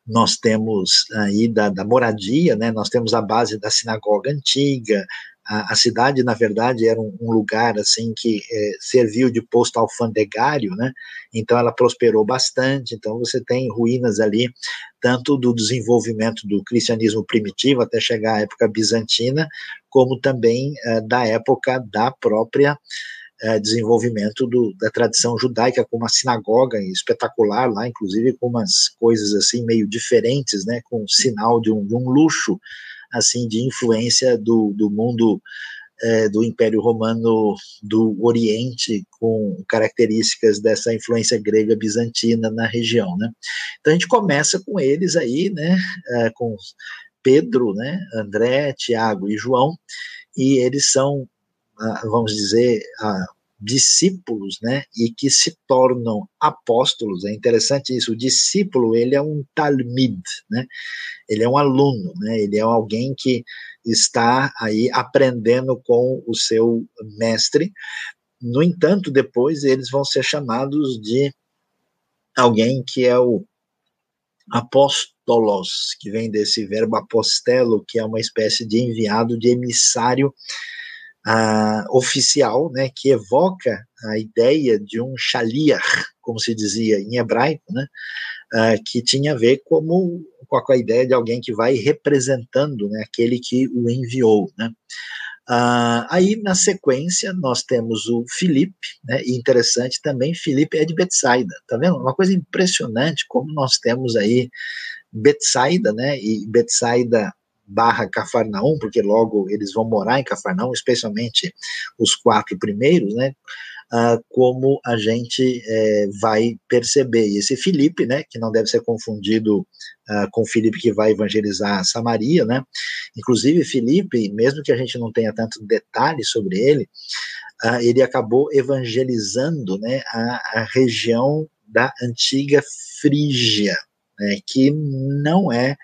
A: nós temos aí da, da moradia, né, nós temos a base da sinagoga antiga, a, a cidade, na verdade, era um, um lugar assim que é, serviu de posto alfandegário, né? Então ela prosperou bastante. Então você tem ruínas ali, tanto do desenvolvimento do cristianismo primitivo até chegar à época bizantina, como também é, da época da própria é, desenvolvimento do, da tradição judaica, com uma sinagoga espetacular lá, inclusive com umas coisas assim meio diferentes, né, com sinal de um, de um luxo assim de influência do, do mundo é, do Império Romano do Oriente, com características dessa influência grega bizantina na região, né? Então a gente começa com eles aí, né? É, com Pedro, né? André, Tiago e João, e eles são, ah, vamos dizer, discípulos, né, e que se tornam apóstolos. É interessante isso. O discípulo ele é um talmid, né? Ele é um aluno, né? Ele é alguém que está aí aprendendo com o seu mestre. No entanto, depois eles vão ser chamados de alguém que é o apóstolos, que vem desse verbo apostelo, que é uma espécie de enviado, de emissário uh, oficial, né, que evoca a ideia de um shaliach, como se dizia em hebraico, né, uh, que tinha a ver como, com a ideia de alguém que vai representando né, aquele que o enviou. Né. Uh, aí, na sequência, nós temos o Filipe, né, e interessante também, Filipe é de Betsaida, tá vendo? Uma coisa impressionante como nós temos aí Betsaida, né, e Betsaida barra Cafarnaum, porque logo eles vão morar em Cafarnaum, especialmente os quatro primeiros, né? Uh, como a gente é, vai perceber. E esse Filipe, né, que não deve ser confundido uh, com o Filipe que vai evangelizar Samaria, né? Inclusive, Filipe, mesmo que a gente não tenha tanto detalhe sobre ele, uh, ele acabou evangelizando, né, a, a região da antiga Frígia, né, que não é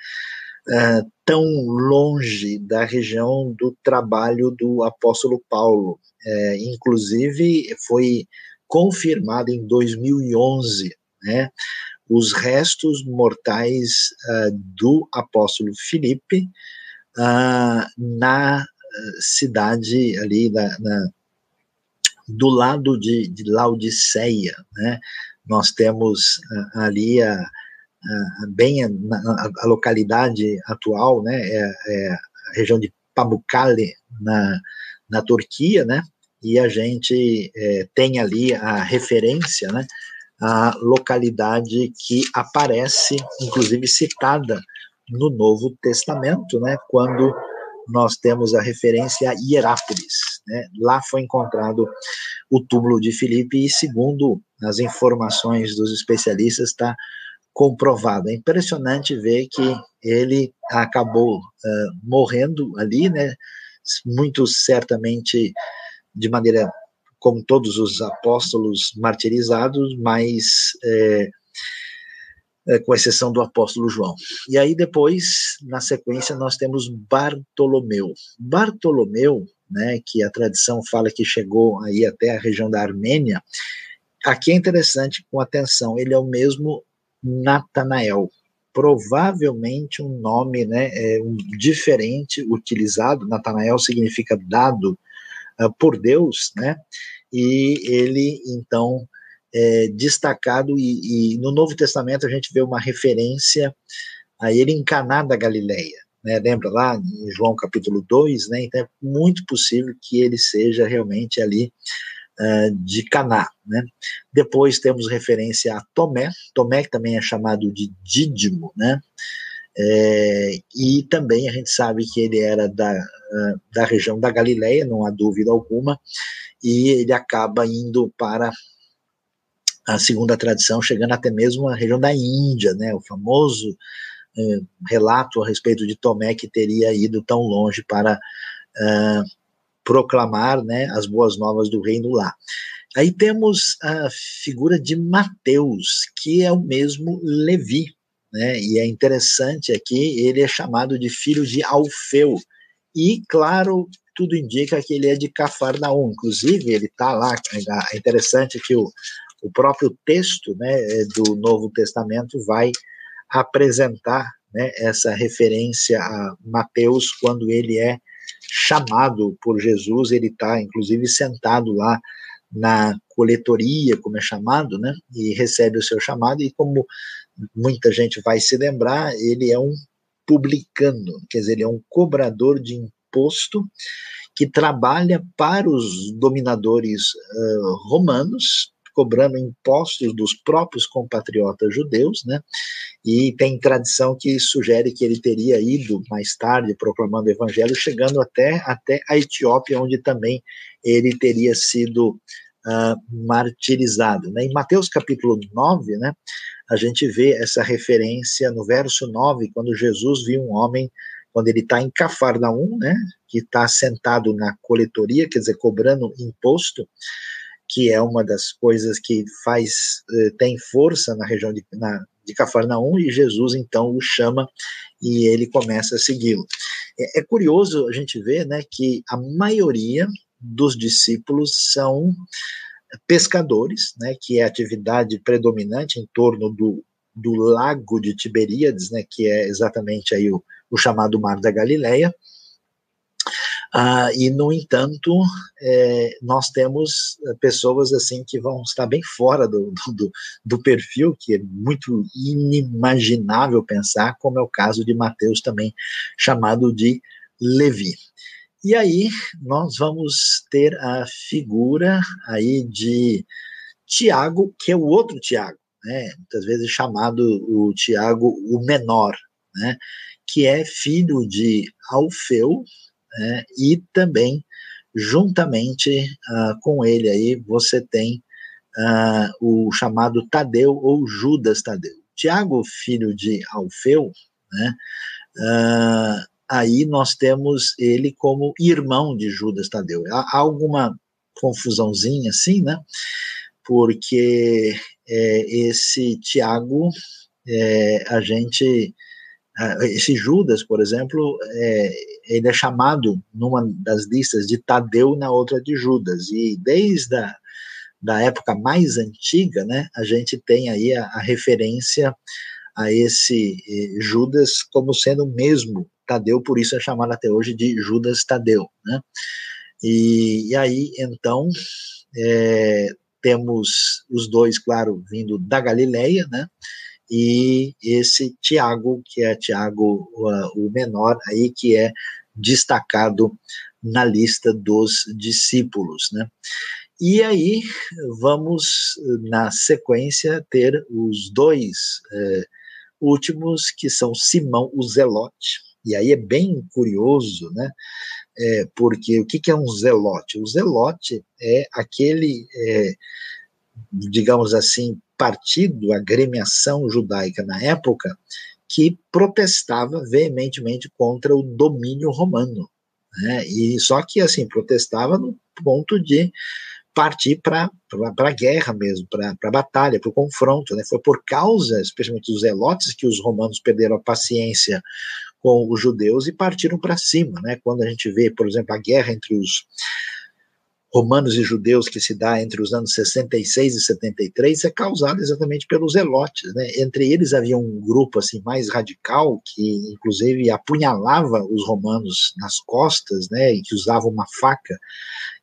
A: uh, tão longe da região do trabalho do apóstolo Paulo. É, inclusive, foi confirmado em 2011, né, os restos mortais uh, do apóstolo Filipe uh, na cidade ali na, na, do lado de, de Laodiceia, né? Nós temos uh, ali a, bem a, a, localidade atual, né, é, é, a região de Pamukkale, na, na Turquia, né, e a gente é, tem ali a referência, né, a localidade que aparece, inclusive citada no Novo Testamento, né, quando nós temos a referência a Hierápolis. Né? Lá foi encontrado o túmulo de Filipe e, segundo as informações dos especialistas, está comprovado. É impressionante ver que ele acabou uh, morrendo ali, né? Muito certamente de maneira como todos os apóstolos martirizados, mas é, é, com exceção do apóstolo João. E aí depois, na sequência, nós temos Bartolomeu. Bartolomeu, né, que a tradição fala que chegou aí até a região da Armênia, aqui é interessante com atenção, ele é o mesmo Natanael. Provavelmente um nome né, é, um, diferente utilizado. Natanael significa dado uh, por Deus, né? e ele então é destacado e, e, no Novo Testamento a gente vê uma referência a ele em Caná da Galileia, né? Lembra lá em João capítulo 2, né? Então é muito possível que ele seja realmente ali uh, de Caná, né? Depois temos referência a Tomé, Tomé que também é chamado de Dídimo, né? É, e também a gente sabe que ele era da, uh, da região da Galileia, não há dúvida alguma, e ele acaba indo para a segunda tradição, chegando até mesmo à região da Índia, né, o famoso é, relato a respeito de Tomé que teria ido tão longe para uh, proclamar né, as boas novas do reino lá. Aí temos a figura de Mateus, que é o mesmo Levi, né, e é interessante aqui, ele é chamado de filho de Alfeu, e claro, tudo indica que ele é de Cafarnaum, inclusive ele está lá, é interessante que o, o próprio texto né, do Novo Testamento vai apresentar né, essa referência a Mateus quando ele é chamado por Jesus, ele está inclusive sentado lá na coletoria, como é chamado, né, e recebe o seu chamado, e como muita gente vai se lembrar, ele é um publicano, quer dizer, ele é um cobrador de imposto que trabalha para os dominadores uh, romanos, cobrando impostos dos próprios compatriotas judeus, né? E tem tradição que sugere que ele teria ido mais tarde proclamando o evangelho, chegando até, até a Etiópia, onde também ele teria sido uh, martirizado. Né? Em Mateus capítulo 9, né, a gente vê essa referência no verso 9, quando Jesus viu um homem, quando ele está em Cafarnaum, né, que está sentado na coletoria, quer dizer, cobrando imposto, que é uma das coisas que faz, eh, tem força na região de, na, de Cafarnaum, e Jesus então o chama e ele começa a segui-lo. É, é, curioso a gente ver né, que a maioria dos discípulos são pescadores, né, que é a atividade predominante em torno do, do lago de Tiberíades, né, que é exatamente aí o, o chamado Mar da Galileia, ah, e, no entanto, é, nós temos eh, pessoas assim que vão estar bem fora do, do, do, perfil, que é muito inimaginável pensar, como é o caso de Mateus também, chamado de Levi. E aí nós vamos ter a figura aí de Tiago, que é o outro Tiago, né, muitas vezes chamado o Tiago o menor, né, que é filho de Alfeu, né, e também, juntamente uh, com ele aí, você tem uh, o chamado Tadeu ou Judas Tadeu. Tiago, filho de Alfeu, né, uh, aí nós temos ele como irmão de Judas Tadeu. Há alguma confusãozinha assim, né? Porque é, esse Tiago, é, a gente esse Judas, por exemplo, é, ele é chamado numa das listas de Tadeu, na outra de Judas. E desde a da época mais antiga, né, a gente tem aí a, a referência a esse eh, Judas como sendo o mesmo Tadeu, por isso é chamado até hoje de Judas Tadeu, né? E, e aí, então, é, temos os dois, claro, vindo da Galileia, né? E esse Tiago, que é Tiago uh, o menor, aí que é destacado na lista dos discípulos, né? E aí vamos, na sequência, ter os dois eh, últimos, que são Simão o Zelote, e aí é bem curioso, né? É, porque o que, que é um zelote? O zelote é aquele, é, digamos assim, partido, a gremiação judaica na época, que protestava veementemente contra o domínio romano. Né? E só que assim protestava no ponto de partir para a guerra mesmo, para a batalha, para o confronto. Né? Foi por causa, especialmente dos zelotes, que os romanos perderam a paciência com os judeus e partiram para cima. Né? Quando a gente vê, por exemplo, a guerra entre os romanos e judeus que se dá entre os anos 66 e 73 é causado exatamente pelos zelotes, né? Entre eles havia um grupo assim mais radical que inclusive apunhalava os romanos nas costas, né? E que usava uma faca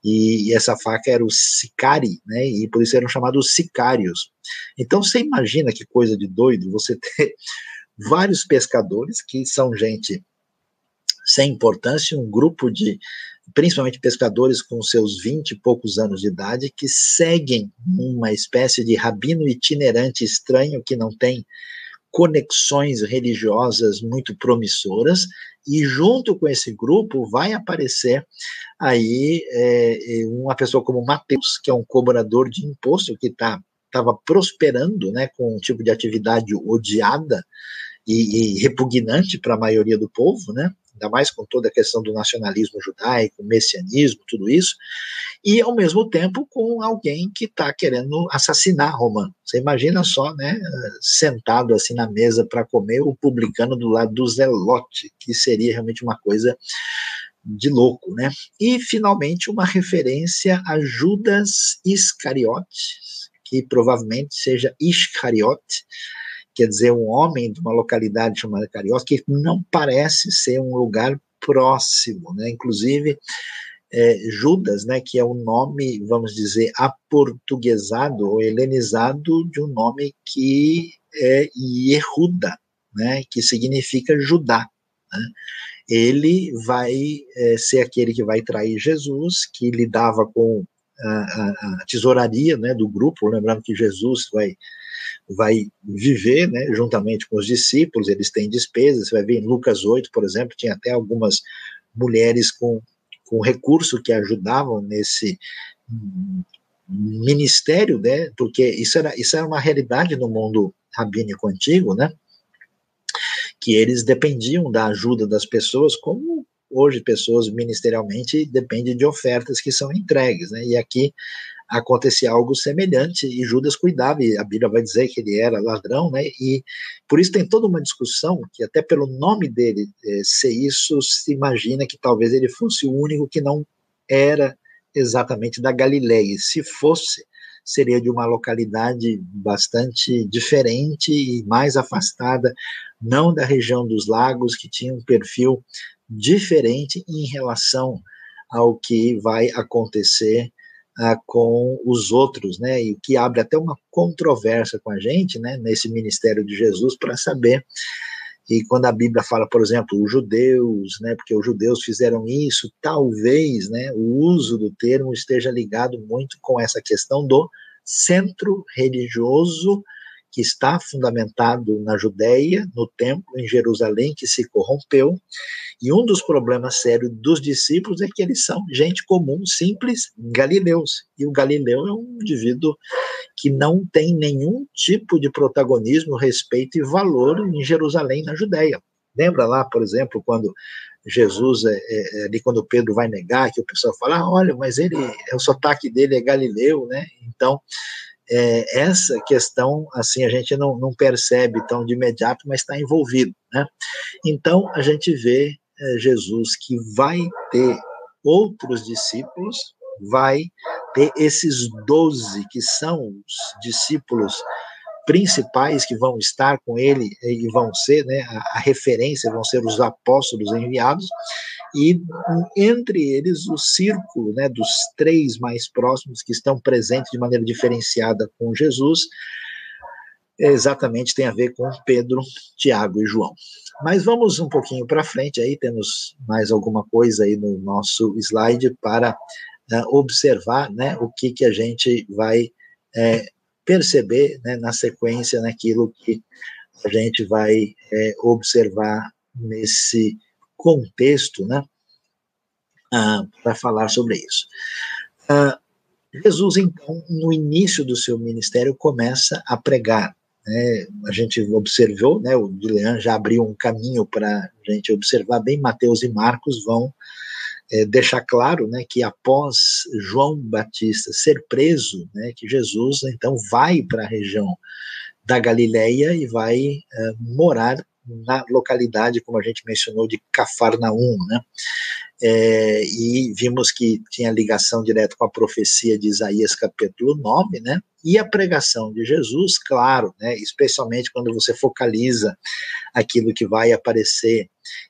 A: e, e essa faca era o sicari, né? E por isso eram chamados sicários. Então você imagina que coisa de doido você ter vários pescadores que são gente sem importância, um grupo de principalmente pescadores com seus vinte e poucos anos de idade, que seguem uma espécie de rabino itinerante estranho que não tem conexões religiosas muito promissoras, e junto com esse grupo vai aparecer aí é, é uma pessoa como Mateus, que é um cobrador de imposto que estava prosperando, né, com um tipo de atividade odiada e, e repugnante para a maioria do povo, né, ainda mais com toda a questão do nacionalismo judaico, messianismo, tudo isso, e ao mesmo tempo com alguém que está querendo assassinar Romano. Você imagina só, né, sentado assim na mesa para comer, o publicano do lado do Zelote, que seria realmente uma coisa de louco, né? E finalmente uma referência a Judas Iscariote, que provavelmente seja Iscariote, quer dizer, um homem de uma localidade chamada Carioca, que não parece ser um lugar próximo, né? Inclusive, é, Judas, né, que é o um nome, vamos dizer, aportuguesado ou helenizado de um nome que é Yehuda, né, que significa Judá. Né? Ele vai é, ser aquele que vai trair Jesus, que lidava com a, a, a tesouraria né, do grupo, lembrando que Jesus vai vai viver, né, juntamente com os discípulos, eles têm despesas, você vai ver em Lucas 8, por exemplo, tinha até algumas mulheres com, com recurso que ajudavam nesse ministério, né, porque isso era, isso era uma realidade no mundo rabínico antigo, né, que eles dependiam da ajuda das pessoas, como hoje pessoas ministerialmente dependem de ofertas que são entregues, né, e aqui acontecia algo semelhante e Judas cuidava, e a Bíblia vai dizer que ele era ladrão, né? E por isso tem toda uma discussão que até pelo nome dele é, ser isso se imagina que talvez ele fosse o único que não era exatamente da Galileia. E se fosse, seria de uma localidade bastante diferente e mais afastada, não da região dos lagos, que tinha um perfil diferente em relação ao que vai acontecer ah, com os outros, né, e que abre até uma controvérsia com a gente, né, nesse ministério de Jesus, para saber. E quando a Bíblia fala, por exemplo, os judeus, né, porque os judeus fizeram isso, talvez, né, o uso do termo esteja ligado muito com essa questão do centro religioso que está fundamentado na Judéia, no templo em Jerusalém, que se corrompeu. E um dos problemas sérios dos discípulos é que eles são gente comum, simples, galileus. E o galileu é um indivíduo que não tem nenhum tipo de protagonismo, respeito e valor em Jerusalém, na Judéia. Lembra lá, por exemplo, quando Jesus, é, é, é ali quando Pedro vai negar, que o pessoal fala, ah, olha, mas ele, o sotaque dele é galileu, né? Então, é, essa questão, assim, a gente não, não percebe tão de imediato, mas está envolvido, né? Então, a gente vê é, Jesus que vai ter outros discípulos, vai ter esses doze que são os discípulos principais que vão estar com ele e vão ser, né, a, a referência, vão ser os apóstolos enviados, e entre eles o círculo né, dos três mais próximos que estão presentes de maneira diferenciada com Jesus, exatamente tem a ver com Pedro, Tiago e João. Mas vamos um pouquinho para frente aí, temos mais alguma coisa aí no nosso slide para uh, observar né, o que, que a gente vai é, perceber né, na sequência naquilo que a gente vai é, observar nesse contexto, né, ah, para falar sobre isso. Ah, Jesus, então, no início do seu ministério, começa a pregar. Né? A gente observou, né, o Dilean já abriu um caminho para a gente observar bem, Mateus e Marcos vão é, deixar claro né, que após João Batista ser preso, né, que Jesus então vai para a região da Galileia e vai é, morar na localidade, como a gente mencionou, de Cafarnaum, né? É, e vimos que tinha ligação direta com a profecia de Isaías capítulo 9, né? E a pregação de Jesus, claro, né? Especialmente quando você focaliza aquilo que vai aparecer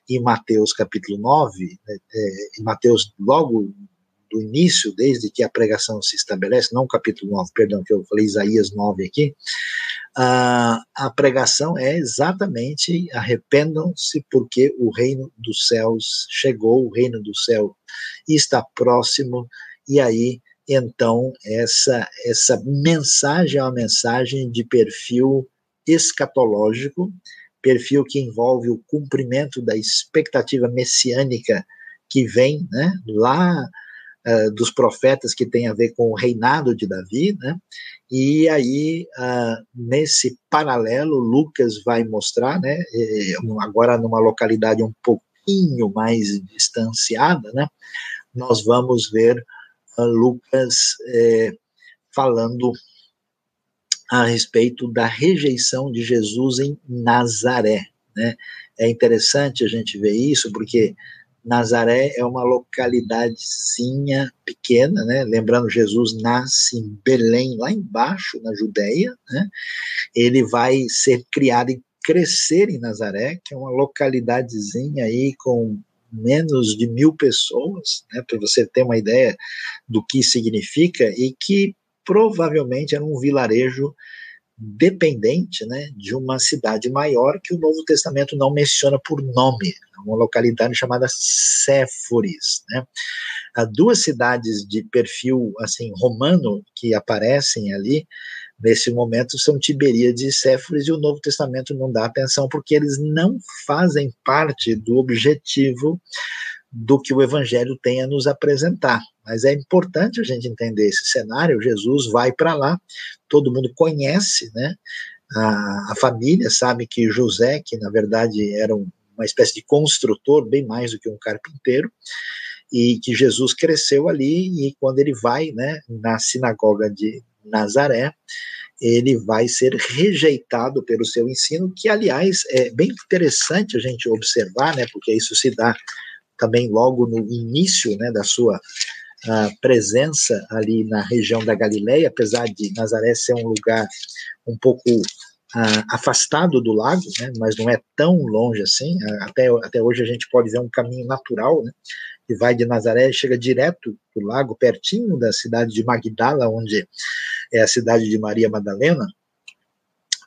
A: em Mateus capítulo 9, né? é, em Mateus logo do início, desde que a pregação se estabelece, não capítulo 9, perdão, que eu falei Isaías 9 aqui, a, a pregação é exatamente arrependam-se porque o reino dos céus chegou, o reino do céu está próximo, e aí então essa essa mensagem é uma mensagem de perfil escatológico, perfil que envolve o cumprimento da expectativa messiânica que vem, né, lá uh, dos profetas que tem a ver com o reinado de Davi, né? E aí, uh, nesse paralelo, Lucas vai mostrar, né? Agora numa localidade um pouquinho mais distanciada, né? Nós vamos ver uh, Lucas eh, falando a respeito da rejeição de Jesus em Nazaré, né? É interessante a gente ver isso, porque Nazaré é uma localidadezinha pequena, né? Lembrando, Jesus nasce em Belém, lá embaixo, na Judéia, né? Ele vai ser criado e crescer em Nazaré, que é uma localidadezinha aí com menos de mil pessoas, né? Para você ter uma ideia do que significa e que provavelmente era um vilarejo dependente né, de uma cidade maior que o Novo Testamento não menciona por nome, uma localidade chamada Séforis. Né. Há duas cidades de perfil assim romano que aparecem ali nesse momento são Tiberíades e Séforis e o Novo Testamento não dá atenção porque eles não fazem parte do objetivo do que o Evangelho tem a nos apresentar. Mas é importante a gente entender esse cenário. Jesus vai para lá, todo mundo conhece, né? A, a, família sabe que José, que na verdade era um, uma espécie de construtor, bem mais do que um carpinteiro, e que Jesus cresceu ali e quando ele vai, né, na sinagoga de Nazaré, ele vai ser rejeitado pelo seu ensino, que aliás é bem interessante a gente observar, né, porque isso se dá também logo no início né, da sua uh, presença ali na região da Galileia, apesar de Nazaré ser um lugar um pouco uh, afastado do lago, né, mas não é tão longe assim. Até, até hoje a gente pode ver um caminho natural, né, que vai de Nazaré e chega direto do lago, pertinho da cidade de Magdala, onde é a cidade de Maria Madalena.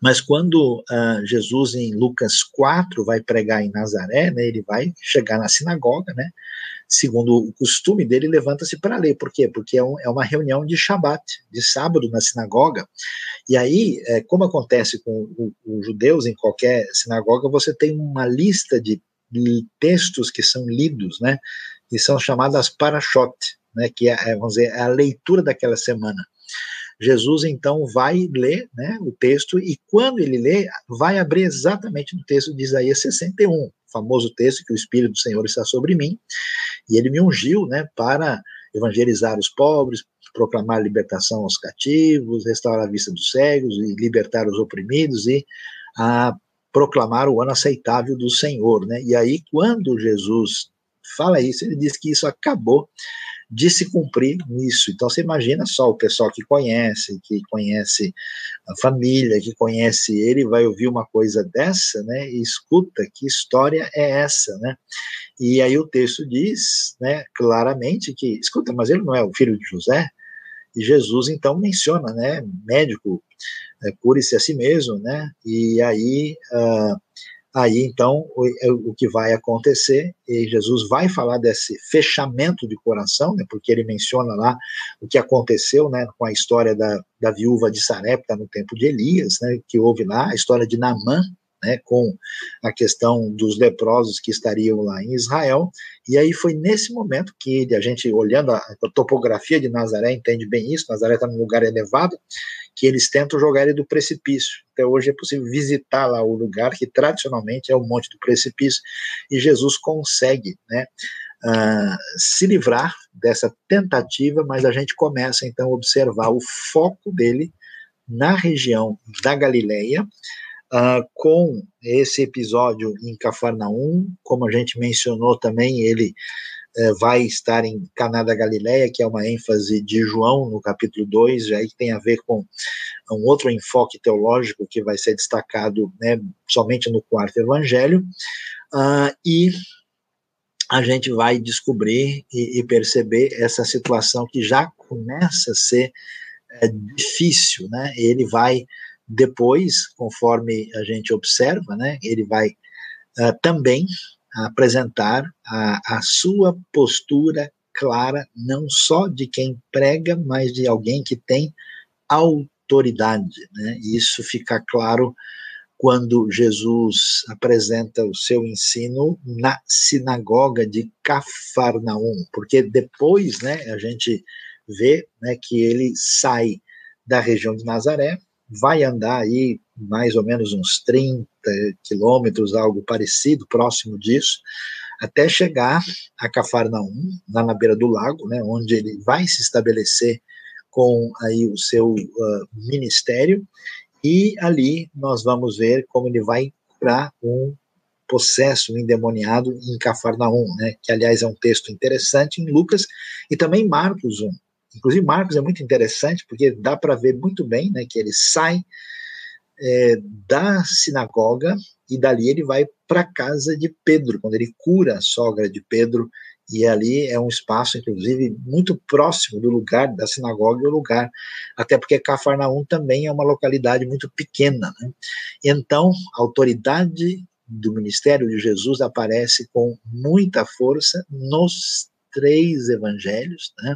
A: Mas quando uh, Jesus, em Lucas 4, vai pregar em Nazaré, né, ele vai chegar na sinagoga, né, segundo o costume dele, levanta-se para ler. Por quê? Porque é, um, é, uma reunião de Shabat, de sábado na sinagoga. E aí, é, como acontece com os judeus em qualquer sinagoga, você tem uma lista de, textos que são lidos, né, que são chamadas parashot, né, que é vamos dizer, é a leitura daquela semana. Jesus então vai ler né, o texto e quando ele lê, vai abrir exatamente no texto de Isaías 61, famoso texto que o Espírito do Senhor está sobre mim e ele me ungiu né, para evangelizar os pobres, proclamar libertação aos cativos, restaurar a vista dos cegos e libertar os oprimidos e a proclamar o ano aceitável do Senhor, né? E aí quando Jesus fala isso, ele diz que isso acabou de se cumprir nisso. Então você imagina só o pessoal que conhece, que conhece a família, que conhece ele, vai ouvir uma coisa dessa, né? E escuta que história é essa, né? E aí o texto diz, né, claramente que, escuta, mas ele não é o filho de José? E Jesus então menciona, né, médico, é, cure-se a si mesmo, né? E aí uh, Aí então o, é, o, que vai acontecer, e Jesus vai falar desse fechamento de coração, né, porque ele menciona lá o que aconteceu né, com a história da, da viúva de Sarepta no tempo de Elias, né, que houve lá, a história de Naamã, né, com a questão dos leprosos que estariam lá em Israel, e aí foi nesse momento que a gente, olhando a, topografia de Nazaré, entende bem isso, Nazaré está num lugar elevado, que eles tentam jogar ele do precipício. Até hoje é possível visitar lá o lugar que tradicionalmente é o Monte do Precipício, e Jesus consegue né, uh, se livrar dessa tentativa, mas a gente começa então a observar o foco dele na região da Galileia, uh, com esse episódio em Cafarnaum, como a gente mencionou também, ele é, vai estar em Caná da Galileia, que é uma ênfase de João no capítulo 2, aí tem a ver com um outro enfoque teológico que vai ser destacado né, somente no quarto evangelho, uh, e a gente vai descobrir e, e, perceber essa situação que já começa a ser é, difícil, né? Ele vai depois, conforme a gente observa, né? Ele vai uh, também apresentar a, a sua postura clara, não só de quem prega, mas de alguém que tem autoridade, né? Isso fica claro quando Jesus apresenta o seu ensino na sinagoga de Cafarnaum, porque depois, né, a gente vê, né, que ele sai da região de Nazaré, vai andar aí mais ou menos uns 30 quilômetros, algo parecido, próximo disso, até chegar a Cafarnaum, lá na beira do lago, né, onde ele vai se estabelecer com aí o seu uh, ministério, e ali nós vamos ver como ele vai curar um possesso, endemoniado em Cafarnaum, né, que aliás é um texto interessante em Lucas e também Marcos 1. Inclusive Marcos é muito interessante porque dá para ver muito bem, né, que ele sai é, da sinagoga e dali ele vai para a casa de Pedro, quando ele cura a sogra de Pedro e ali é um espaço, inclusive, muito próximo do lugar da sinagoga e o lugar, até porque Cafarnaum também é uma localidade muito pequena. Né? Então, a autoridade do ministério de Jesus aparece com muita força nos três evangelhos, né?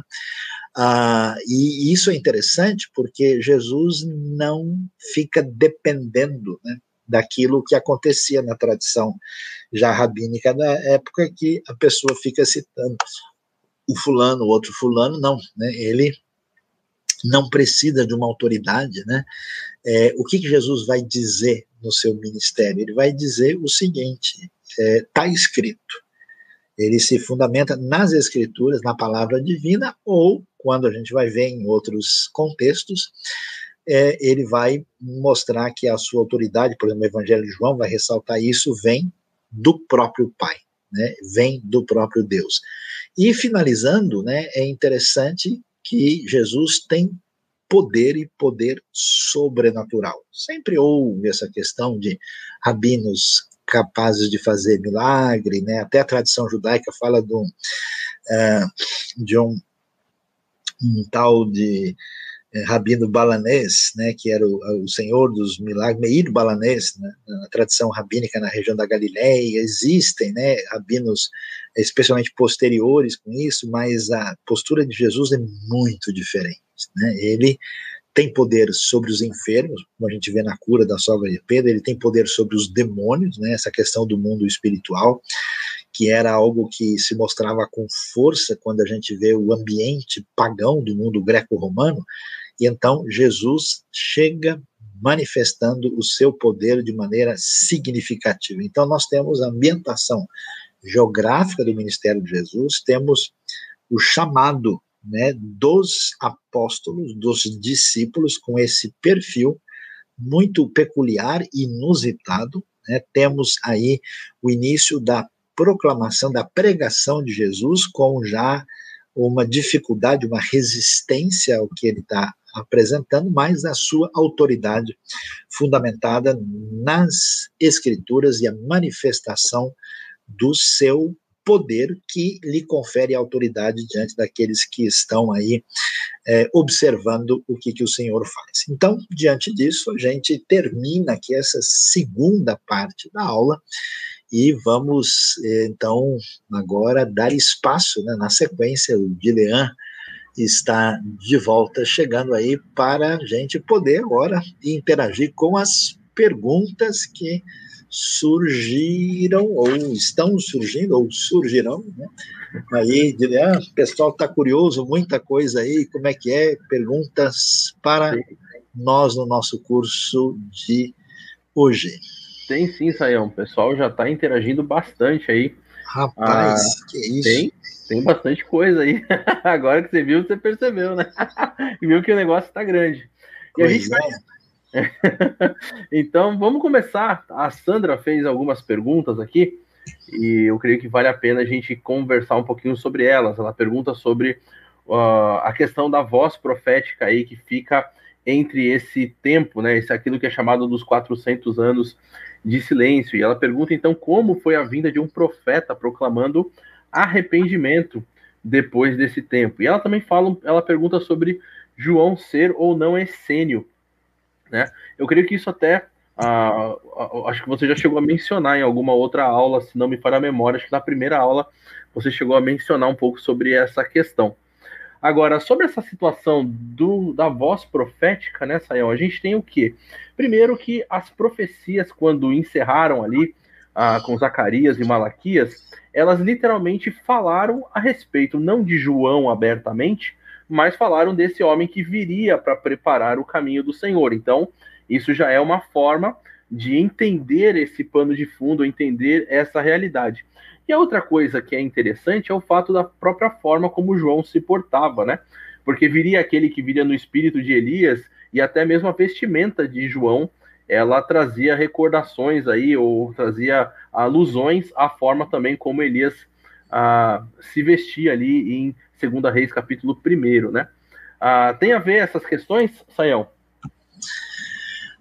A: Ah, e isso é interessante porque Jesus não fica dependendo né, daquilo que acontecia na tradição já rabínica da época, que a pessoa fica citando o fulano, o outro fulano, não, né? Ele não precisa de uma autoridade, né? É, o que, que, Jesus vai dizer no seu ministério? Ele vai dizer o seguinte: está é, tá escrito. Ele se fundamenta nas escrituras, na palavra divina, ou quando a gente vai ver em outros contextos, é, ele vai mostrar que a sua autoridade, por exemplo, o Evangelho de João vai ressaltar isso, vem do próprio Pai, né? vem do próprio Deus. E finalizando, né, é interessante que Jesus tem poder e poder sobrenatural. Sempre houve essa questão de rabinos capazes de fazer milagre, né? Até a tradição judaica fala uh, de um, um tal de é, Rabino Balanês, né, que era o, o senhor dos milagres, Meir Balanês, né, na tradição rabínica na região da Galileia, existem né, rabinos especialmente posteriores com isso, mas a postura de Jesus é muito diferente. Né, ele tem poder sobre os enfermos, como a gente vê na cura da sogra de Pedro, ele tem poder sobre os demônios, né, essa questão do mundo espiritual, que era algo que se mostrava com força quando a gente vê o ambiente pagão do mundo greco-romano, e então Jesus chega manifestando o seu poder de maneira significativa. Então nós temos a ambientação geográfica do ministério de Jesus, temos o chamado né, dos apóstolos, dos discípulos, com esse perfil muito peculiar, inusitado. Né, temos aí o início da proclamação, da pregação de Jesus, com já uma dificuldade, uma resistência ao que ele está apresentando, mas a sua autoridade fundamentada nas escrituras e a manifestação do seu poder que lhe confere autoridade diante daqueles que estão aí é, observando o que, que o Senhor faz. Então, diante disso, a gente termina aqui essa segunda parte da aula e vamos, é, então, agora dar espaço, né, na sequência, o Guilherme está de volta, chegando aí para a gente poder agora interagir com as perguntas que surgiram ou estão surgindo ou surgirão, né? Aí, ah, o pessoal está curioso, muita coisa aí, como é que é? Perguntas para nós no nosso curso de hoje.
B: Tem sim, Saião, o pessoal já está interagindo bastante aí.
A: Rapaz, ah, que isso?
B: Tem, tem bastante coisa aí. Agora que você viu, você percebeu, né? viu que o negócio está grande. E a gente vai... então, vamos começar. A Sandra fez algumas perguntas aqui. e eu creio que vale a pena a gente conversar um pouquinho sobre elas. Ela pergunta sobre uh, a questão da voz profética aí que fica entre esse tempo, né, esse aquilo que é chamado dos 400 anos de silêncio. E ela pergunta então como foi a vinda de um profeta proclamando arrependimento depois desse tempo. E ela também fala, ela pergunta sobre João ser ou não essênio, né? Eu creio que isso até ah, acho que você já chegou a mencionar em alguma outra aula, se não me falha a memória, acho que na primeira aula você chegou a mencionar um pouco sobre essa questão. Agora, sobre essa situação do, da voz profética, né, Sayão, a gente tem o quê? Primeiro que as profecias, quando encerraram ali ah, com Zacarias e Malaquias, elas literalmente falaram a respeito, não de João abertamente, mas falaram desse homem que viria para preparar o caminho do Senhor. Então, isso já é uma forma de entender esse pano de fundo, entender essa realidade. E a outra coisa que é interessante é o fato da própria forma como João se portava, né? Porque viria aquele que viria no espírito de Elias e até mesmo a vestimenta de João, ela trazia recordações aí, ou trazia alusões à forma também como Elias ah, se vestia ali em 2 Reis, capítulo 1, né? Ah, tem a ver essas questões, Sayão?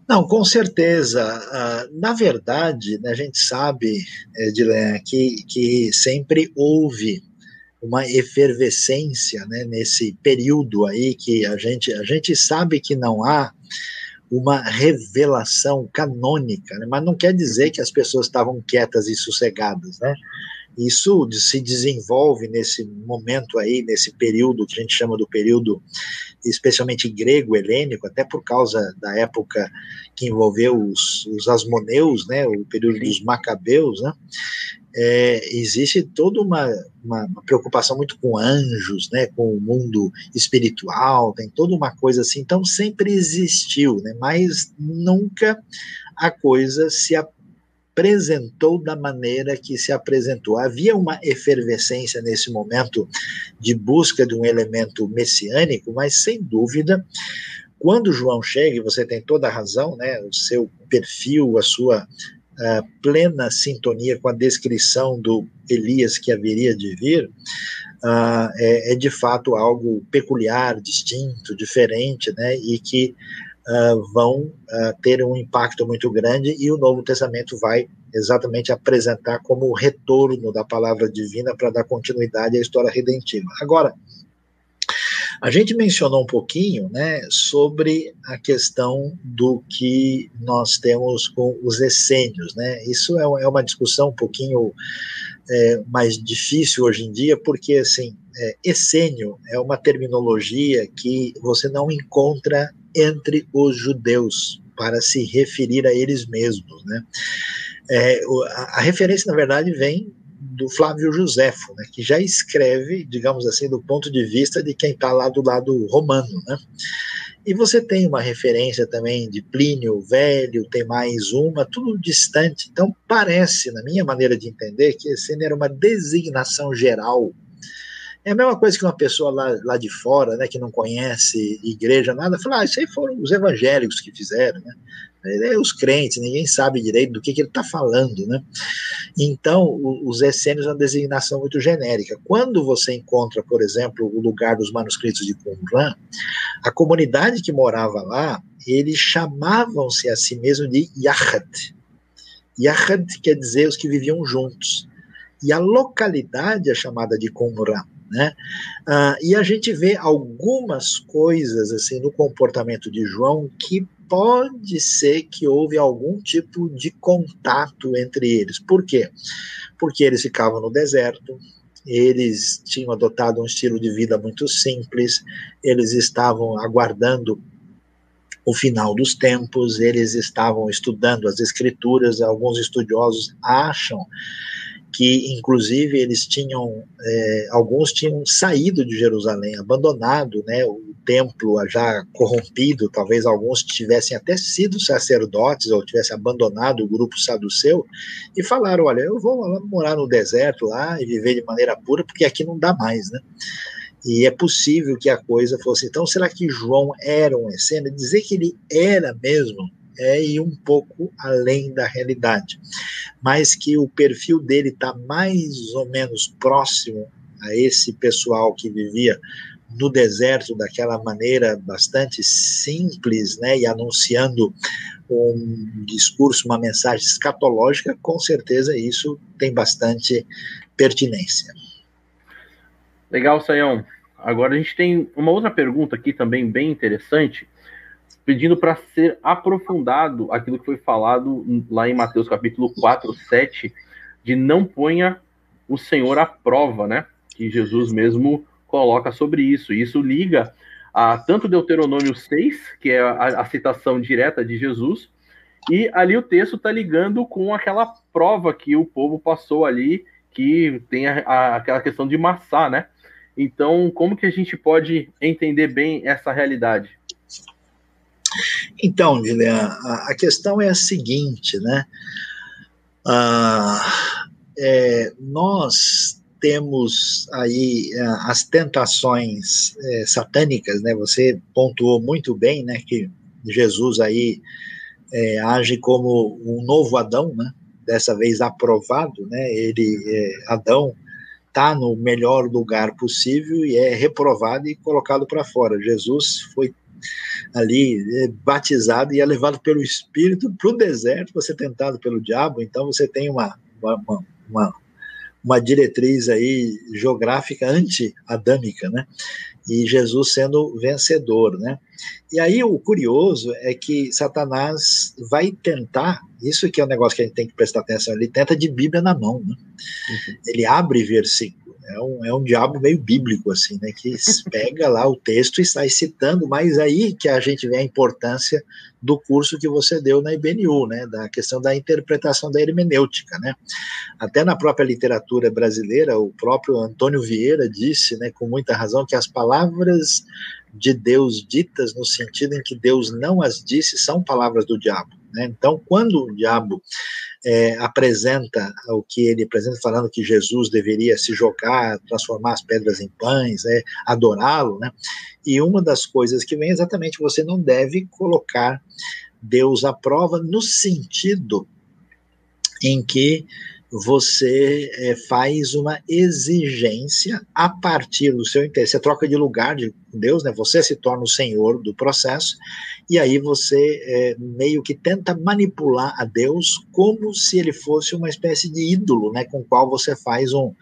A: Não, com certeza. Ah, na verdade, né, a gente sabe, Edilene, que, que sempre houve uma efervescência né, nesse período aí que a gente, a gente sabe que não há uma revelação canônica, né, mas não quer dizer que as pessoas estavam quietas e sossegadas, né? Isso se desenvolve nesse momento aí, nesse período que a gente chama do período especialmente grego, helênico, até por causa da época que envolveu os, os asmoneus, né, o período dos macabeus, né, é, existe toda uma, uma, uma, preocupação muito com anjos, né, com o mundo espiritual, tem toda uma coisa assim, então sempre existiu, né, mas nunca a coisa se apresentou da maneira que se apresentou. Havia uma efervescência nesse momento de busca de um elemento messiânico, mas sem dúvida, quando João chega, e você tem toda a razão, né, o seu perfil, a sua plena sintonia com a descrição do Elias que haveria de vir, uh, é, é, de fato algo peculiar, distinto, diferente, né, e que uh, vão uh, ter um impacto muito grande e o Novo Testamento vai exatamente apresentar como o retorno da palavra divina para dar continuidade à história redentiva. Agora, a gente mencionou um pouquinho né, sobre a questão do que nós temos com os essênios. Né? Isso é, é uma discussão um pouquinho é, mais difícil hoje em dia, porque assim, é, essênio é uma terminologia que você não encontra entre os judeus para se referir a eles mesmos, né? É, a, a, referência, na verdade, vem do Flávio Josefo, né, que já escreve, digamos assim, do ponto de vista de quem está lá do lado romano, né? E você tem uma referência também de Plínio Velho, tem mais uma, tudo distante. Então, parece, na minha maneira de entender, que esse era uma designação geral é a mesma coisa que uma pessoa lá, lá de fora, né, que não conhece igreja, nada, fala, ah, isso aí foram os evangélicos que fizeram, né? É os crentes, ninguém sabe direito do que, que ele está falando, né? Então, os essênios é uma designação muito genérica. Quando você encontra, por exemplo, o lugar dos manuscritos de Qumran, a comunidade que morava lá, eles chamavam-se a si mesmo de Yahad. Yahad quer dizer os que viviam juntos. E a localidade é chamada de Qumran. Né? Ah, e a gente vê algumas coisas assim no comportamento de João que pode ser que houve algum tipo de contato entre eles. Por quê? Porque eles ficavam no deserto, eles tinham adotado um estilo de vida muito simples, eles estavam aguardando o final dos tempos, eles estavam estudando as escrituras, alguns estudiosos acham que inclusive eles tinham, é, alguns tinham saído de Jerusalém, abandonado né, o templo já corrompido, talvez alguns tivessem até sido sacerdotes ou tivessem abandonado o grupo saduceu e falaram, olha, eu vou morar no deserto lá e viver de maneira pura, porque aqui não dá mais, né? E é possível que a coisa fosse. Então, será que João era um essênio? Dizer que ele era mesmo é ir um pouco além da realidade, mas que o perfil dele está mais ou menos próximo a esse pessoal que vivia no deserto daquela maneira bastante simples, né, e anunciando um discurso, uma mensagem escatológica, com certeza isso tem bastante pertinência.
B: Legal, Sayão. Agora a gente tem uma outra pergunta aqui também bem interessante, pedindo para ser aprofundado aquilo que foi falado lá em Mateus capítulo 4, 7, de não ponha o Senhor à prova, né? Que Jesus mesmo coloca sobre isso. E isso liga a tanto Deuteronômio 6, que é a, a citação direta de Jesus, e ali o texto está ligando com aquela prova que o povo passou ali, que tem a, a, aquela questão de maçã, né? Então, como que a gente pode entender bem essa realidade?
A: Então, Guilherme, a, questão é a seguinte, né? Ah, é, nós temos aí ah, as tentações é, satânicas, né? Você pontuou muito bem, né? Que Jesus aí é, age como um novo Adão, né? Dessa vez aprovado, né? Ele, é, Adão, está no melhor lugar possível e é reprovado e colocado para fora. Jesus foi ali é, batizado e é levado pelo Espírito para o deserto, você tentado pelo diabo, então você tem uma, uma, uma, uma diretriz aí geográfica anti-adâmica, né? E Jesus sendo vencedor, né? E aí o curioso é que Satanás vai tentar, isso que é um negócio que a gente tem que prestar atenção, ele tenta de Bíblia na mão, né? Uhum. Ele abre versículo é um, é um diabo meio bíblico, assim, né? Que pega lá o texto e sai citando, mas aí que a gente vê a importância do curso que você deu na IBNU, né? Da questão da interpretação da hermenêutica, né? Até na própria literatura brasileira, o próprio Antônio Vieira disse, né, com muita razão, que as palavras de Deus ditas no sentido em que Deus não as disse são palavras do diabo. Né? Então, quando o diabo é, apresenta o que ele apresenta, falando que Jesus deveria se jogar, transformar as pedras em pães, é, adorá-lo, né? E uma das coisas que vem é exatamente você não deve colocar Deus à prova no sentido em que você é, faz uma exigência a partir do seu interesse. Você troca de lugar de Deus, né? Você se torna o senhor do processo, e aí você é, meio que tenta manipular a Deus como se ele fosse uma espécie de ídolo, né? Com qual você faz um,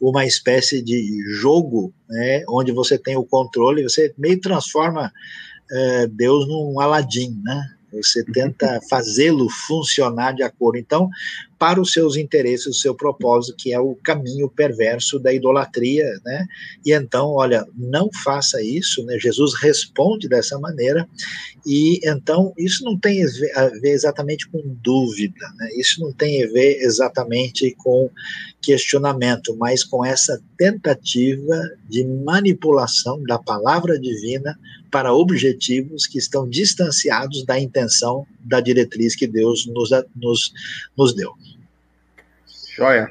A: uma espécie de jogo, né? Onde você tem o controle, você meio transforma é, Deus num Aladim, né? Você tenta fazê-lo funcionar de acordo. Então, para os seus interesses, o seu propósito, que é o caminho perverso da idolatria, né? E então, olha, não faça isso, né? Jesus responde dessa maneira, e então isso não tem a ver exatamente com dúvida, né? Isso não tem a ver exatamente com questionamento, mas com essa tentativa de manipulação da palavra divina para objetivos que estão distanciados da intenção da diretriz que Deus nos, nos, nos deu.
B: Joia.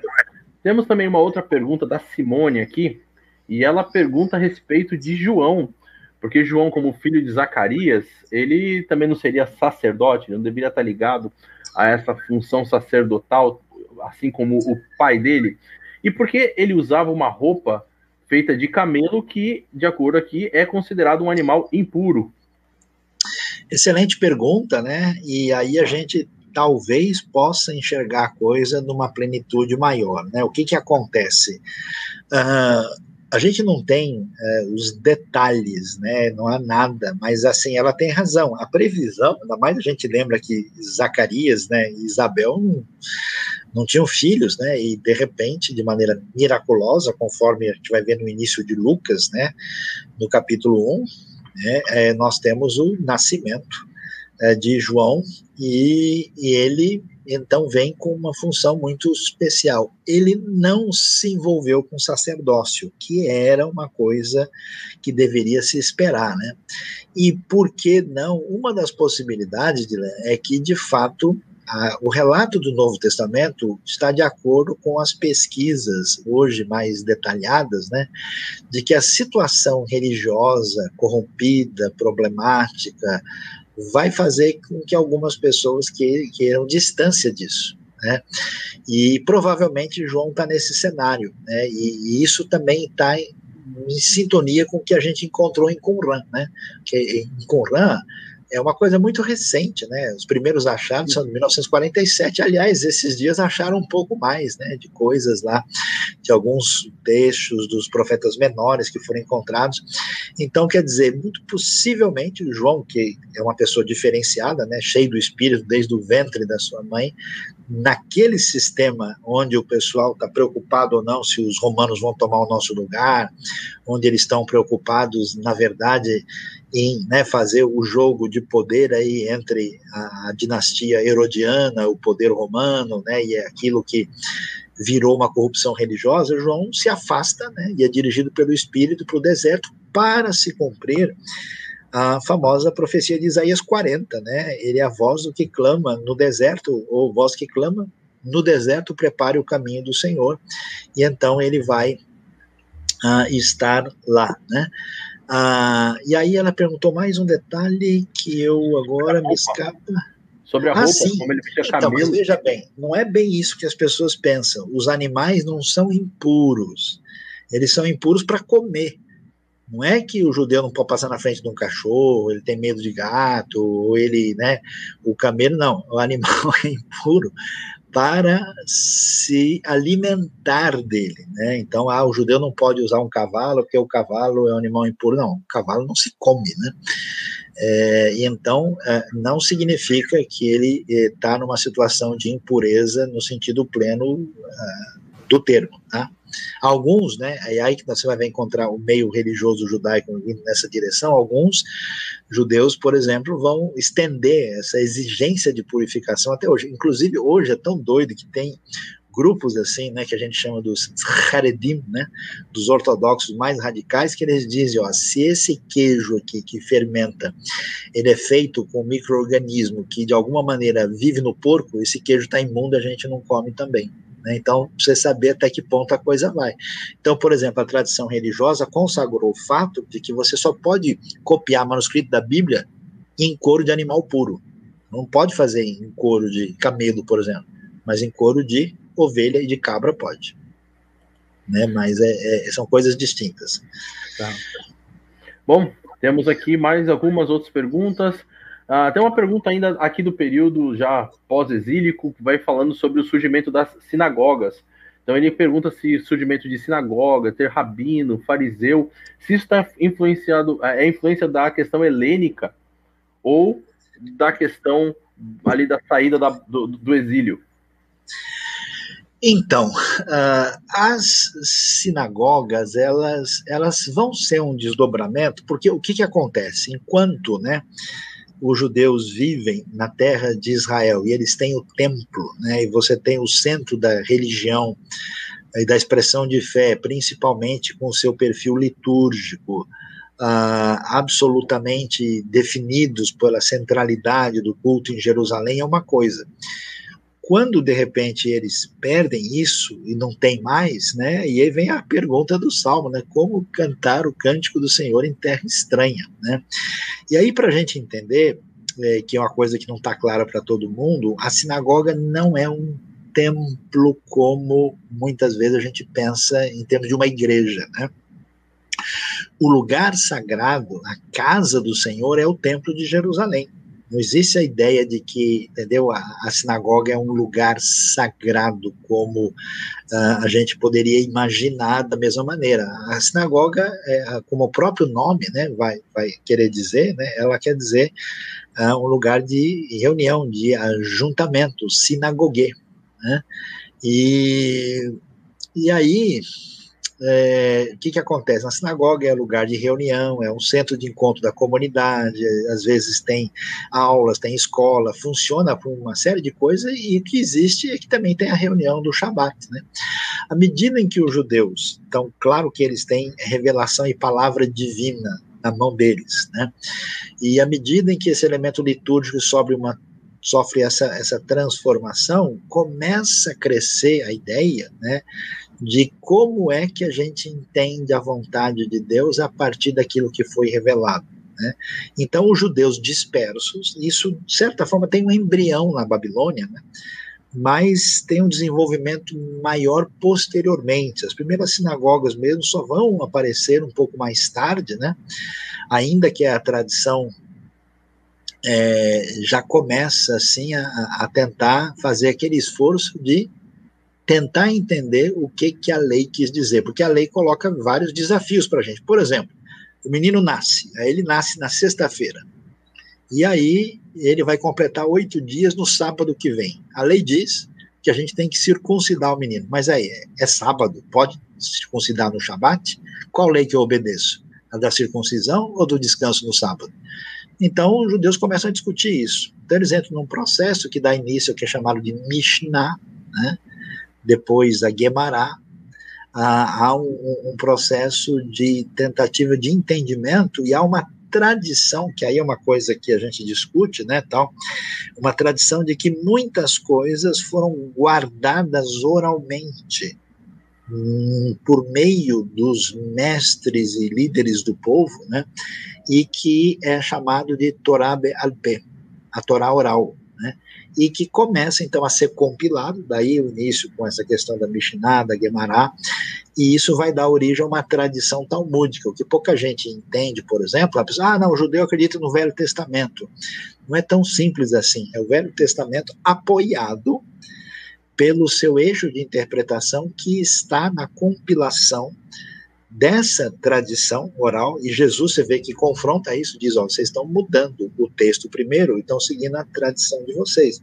B: Temos também uma outra pergunta da Simone aqui, e ela pergunta a respeito de João, porque João, como filho de Zacarias, ele também não seria sacerdote, não deveria estar ligado a essa função sacerdotal, assim como o pai dele. E por que ele usava uma roupa feita de camelo que, de acordo aqui, é considerado um animal impuro?
A: Excelente pergunta, né? E aí a gente talvez possa enxergar a coisa numa plenitude maior. Né? O que, que acontece? Uh, a gente não tem uh, os detalhes, né? não há nada, mas assim, ela tem razão. A previsão, ainda mais a gente lembra que Zacarias né, Isabel não tinham filhos, né? E de repente, de maneira miraculosa, conforme a gente vai ver no início de Lucas, né? No capítulo 1, né, é, nós temos o nascimento é, de João e, e ele então vem com uma função muito especial. Ele não se envolveu com sacerdócio, que era uma coisa que deveria se esperar, né? E por que não? Uma das possibilidades de, é que, de fato, o relato do Novo Testamento está de acordo com as pesquisas hoje mais detalhadas, né, de que a situação religiosa corrompida, problemática, vai fazer com que algumas pessoas que, queiram distância disso. Né? E provavelmente João está nesse cenário, né? E, e isso também está em, em, sintonia com o que a gente encontrou em Qumran, né? Que em Qumran é uma coisa muito recente, né? Os primeiros achados são de 1947. Aliás, esses dias acharam um pouco mais, né? De coisas lá, de alguns textos dos profetas menores que foram encontrados. Então, quer dizer, muito possivelmente João, que é uma pessoa diferenciada, né? Cheio do espírito desde o ventre da sua mãe, naquele sistema onde o pessoal está preocupado ou não se os romanos vão tomar o nosso lugar, onde eles estão preocupados, na verdade, em né, fazer o jogo de poder aí entre a, dinastia herodiana, o poder romano, né, e é aquilo que virou uma corrupção religiosa, João se afasta né, e é dirigido pelo Espírito para o deserto para se cumprir a famosa profecia de Isaías 40, né? Ele é a voz do que clama no deserto, ou voz que clama no deserto, prepare o caminho do Senhor, e então ele vai uh, estar lá, né? Ah, e aí ela perguntou mais um detalhe que eu agora me escapa.
B: Sobre a ah, roupa, ah, como ele fica então,
A: Mas veja bem, não é bem isso que as pessoas pensam. Os animais não são impuros. Eles são impuros para comer. Não é que o judeu não pode passar na frente de um cachorro, ele tem medo de gato, ou ele, né, o camelo, não, o animal é impuro para se alimentar dele, né? Então, ah, o judeu não pode usar um cavalo porque o cavalo é um animal impuro. Não, o cavalo não se come, né? É, e então, é, não significa que ele está é, numa situação de impureza no sentido pleno é, do termo, tá? Alguns, né, é aí que você vai encontrar o meio religioso judaico indo nessa direção, alguns judeus, por exemplo, vão estender essa exigência de purificação até hoje. Inclusive, hoje é tão doido que tem grupos assim, né, que a gente chama dos Haredim, né, dos ortodoxos mais radicais, que eles dizem, ó, se esse queijo aqui que fermenta, ele é feito com microorganismo que de alguma maneira vive no porco, esse queijo está imundo, a gente não come também. Né? Então, você saber até que ponto a coisa vai. Então, por exemplo, a tradição religiosa consagrou o fato de que você só pode copiar manuscrito da Bíblia em couro de animal puro. Não pode fazer em couro de camelo, por exemplo, mas em couro de ovelha e de cabra pode. Né? Mas é, é, são coisas distintas. Tá.
B: Bom, temos aqui mais algumas outras perguntas. Ah, tem uma pergunta ainda aqui do período já pós-exílico, que vai falando sobre o surgimento das sinagogas. Então ele pergunta se surgimento de sinagoga, ter rabino, fariseu, se isso está influenciado, é influência da questão helênica ou da questão ali da saída da, do, do, exílio.
A: Então, uh, as sinagogas elas, elas vão ser um desdobramento, porque o que, que acontece? Enquanto né, os judeus vivem na terra de Israel e eles têm o templo, né, e você tem o centro da religião e da expressão de fé, principalmente com seu perfil litúrgico, Uh, absolutamente definidos pela centralidade do culto em Jerusalém é uma coisa quando de repente eles perdem isso e não tem mais, né? E aí vem a pergunta do Salmo, né? Como cantar o cântico do Senhor em terra estranha, né? E aí para a gente entender é, que é uma coisa que não está clara para todo mundo, a sinagoga não é um templo como muitas vezes a gente pensa em termos de uma igreja, né? O lugar sagrado, a casa do Senhor é o templo de Jerusalém. Não existe a ideia de que, entendeu, a, a sinagoga é um lugar sagrado, como uh, a gente poderia imaginar da mesma maneira. A sinagoga, é, como o próprio nome né, vai, vai querer dizer, né, ela quer dizer uh, um lugar de reunião, de ajuntamento, sinagogue. Né? E, e aí, é, o que, que acontece? Na sinagoga é lugar de reunião, é um centro de encontro da comunidade, às vezes tem aulas, tem escola, funciona por uma série de coisas, e o que existe é que também tem a reunião do Shabat. Né? À medida em que os judeus, então, claro que eles têm revelação e palavra divina na mão deles, né? e à medida em que esse elemento litúrgico sofre uma sofre essa, essa transformação, começa a crescer a ideia, né, de como é que a gente entende a vontade de Deus a partir daquilo que foi revelado. Né? Então, os judeus dispersos, isso, de certa forma, tem um embrião na Babilônia, né? mas tem um desenvolvimento maior posteriormente. As primeiras sinagogas mesmo só vão aparecer um pouco mais tarde, né? ainda que a tradição é, já começa assim a, a, tentar fazer aquele esforço de tentar entender o que, que a lei quis dizer, porque a lei coloca vários desafios para a gente. Por exemplo, o menino nasce, ele nasce na sexta-feira. E aí ele vai completar oito dias no sábado que vem. A lei diz que a gente tem que circuncidar o menino. Mas aí, é, é sábado, pode circuncidar no Shabat? Qual lei que eu obedeço? A da circuncisão ou do descanso no sábado? Então, os judeus começam a discutir isso. Então, eles entram num processo que dá início ao que é chamado de Mishnah, né? Depois a Gemara, há um, um, processo de tentativa de entendimento e há uma tradição, que aí é uma coisa que a gente discute, né, tal, uma tradição de que muitas coisas foram guardadas oralmente hum, por meio dos mestres e líderes do povo, né, e que é chamado de Torá Alpe, a Torá oral, né, e que começa então a ser compilado, daí o início com essa questão da Mishnah, da Gemara, e isso vai dar origem a uma tradição talmúdica, o que pouca gente entende, por exemplo, a pessoa, ah, não, o judeu acredita no Velho Testamento. Não é tão simples assim, é o Velho Testamento apoiado pelo seu eixo de interpretação que está na compilação dessa tradição oral, e Jesus, você vê que confronta isso, diz: ó, vocês estão mudando o texto primeiro e estão seguindo a tradição de vocês.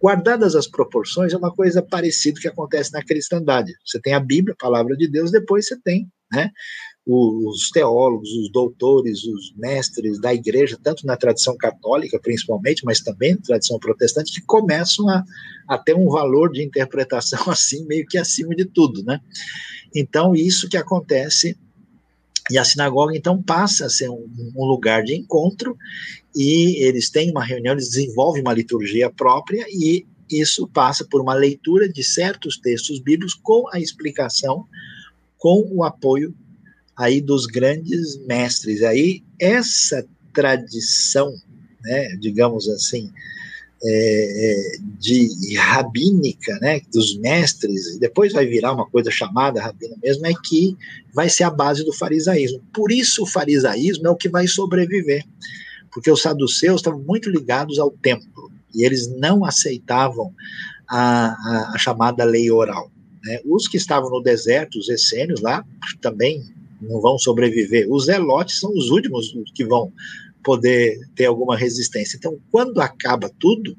A: Guardadas as proporções, é uma coisa parecida que acontece na cristandade. Você tem a Bíblia, a palavra de Deus, depois você tem né, os teólogos, os doutores, os mestres da igreja, tanto na tradição católica, principalmente, mas também na tradição protestante, que começam a, a ter um valor de interpretação assim, meio que acima de tudo, né? Então, isso que acontece, e a sinagoga então passa a ser um, um lugar de encontro, e eles têm uma reunião, eles desenvolvem uma liturgia própria, e isso passa por uma leitura de certos textos bíblicos com a explicação, com o apoio aí dos grandes mestres. Aí essa tradição, né, digamos assim, é, é, de rabínica, né, dos mestres, depois vai virar uma coisa chamada rabina mesmo, é que vai ser a base do farisaísmo. Por isso o farisaísmo é o que vai sobreviver, porque os saduceus estavam muito ligados ao templo, e eles não aceitavam a, a, a chamada lei oral. Né? Os que estavam no deserto, os essênios lá, também não vão sobreviver. Os zelotes são os últimos que vão poder ter alguma resistência. Então, quando acaba tudo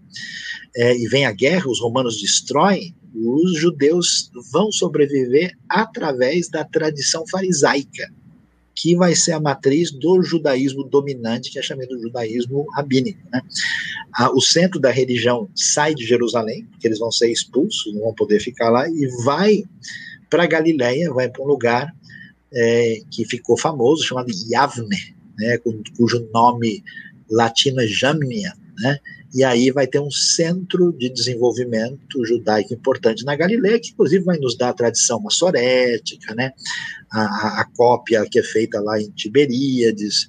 A: é, e vem a guerra, os romanos destroem, os judeus vão sobreviver através da tradição farisaica, que vai ser a matriz do judaísmo dominante, que é chamado judaísmo rabínico. Né? o centro da religião sai de Jerusalém, porque eles vão ser expulsos, não vão poder ficar lá, e vai para Galiléia, vai para um lugar é, que ficou famoso, chamado Yavne, né, cujo nome latino é Jamnia, né, e aí vai ter um centro de desenvolvimento judaico importante na Galileia, que inclusive vai nos dar a tradição massorética, né, a, a cópia que é feita lá em Tiberíades,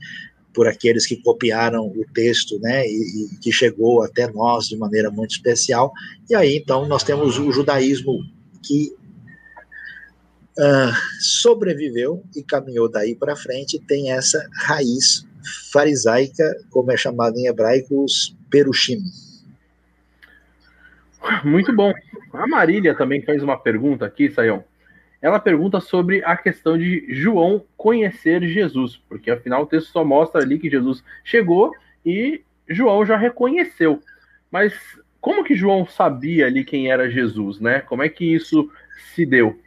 A: por aqueles que copiaram o texto, né, e, e, que chegou até nós de maneira muito especial. E aí, então, nós temos o judaísmo que uh, sobreviveu e caminhou daí para frente, tem essa raiz farisaica, como é chamado em hebraico, os perushim.
B: Muito bom. A Marília também fez uma pergunta aqui, Sayão. Ela pergunta sobre a questão de João conhecer Jesus, porque afinal o texto só mostra ali que Jesus chegou e João já reconheceu. Mas como que João sabia ali quem era Jesus, né? Como é que isso se deu?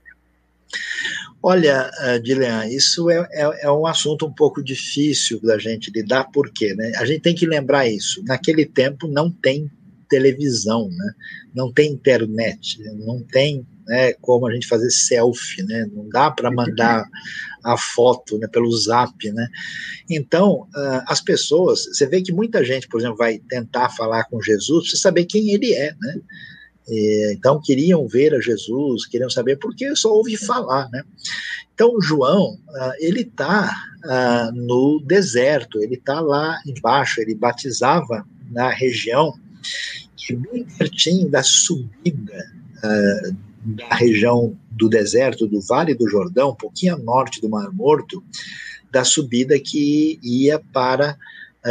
A: Olha, Dilean, isso é, é, é, um assunto um pouco difícil da gente lidar, por quê? Né? A gente tem que lembrar isso. Naquele tempo não tem televisão, né? não tem internet, não tem né, como a gente fazer selfie, né? não dá para mandar a foto né, pelo zap. Né? Então, uh, as pessoas, você vê que muita gente, por exemplo, vai tentar falar com Jesus, precisa saber quem ele é. Né? E, então queriam ver a Jesus, queriam saber porque só ouvi falar, né? Então João uh, ele está uh, no deserto, ele está lá embaixo, ele batizava na região que é bem pertinho da subida uh, da região do deserto, do Vale do Jordão, um pouquinho a norte do Mar Morto, da subida que ia para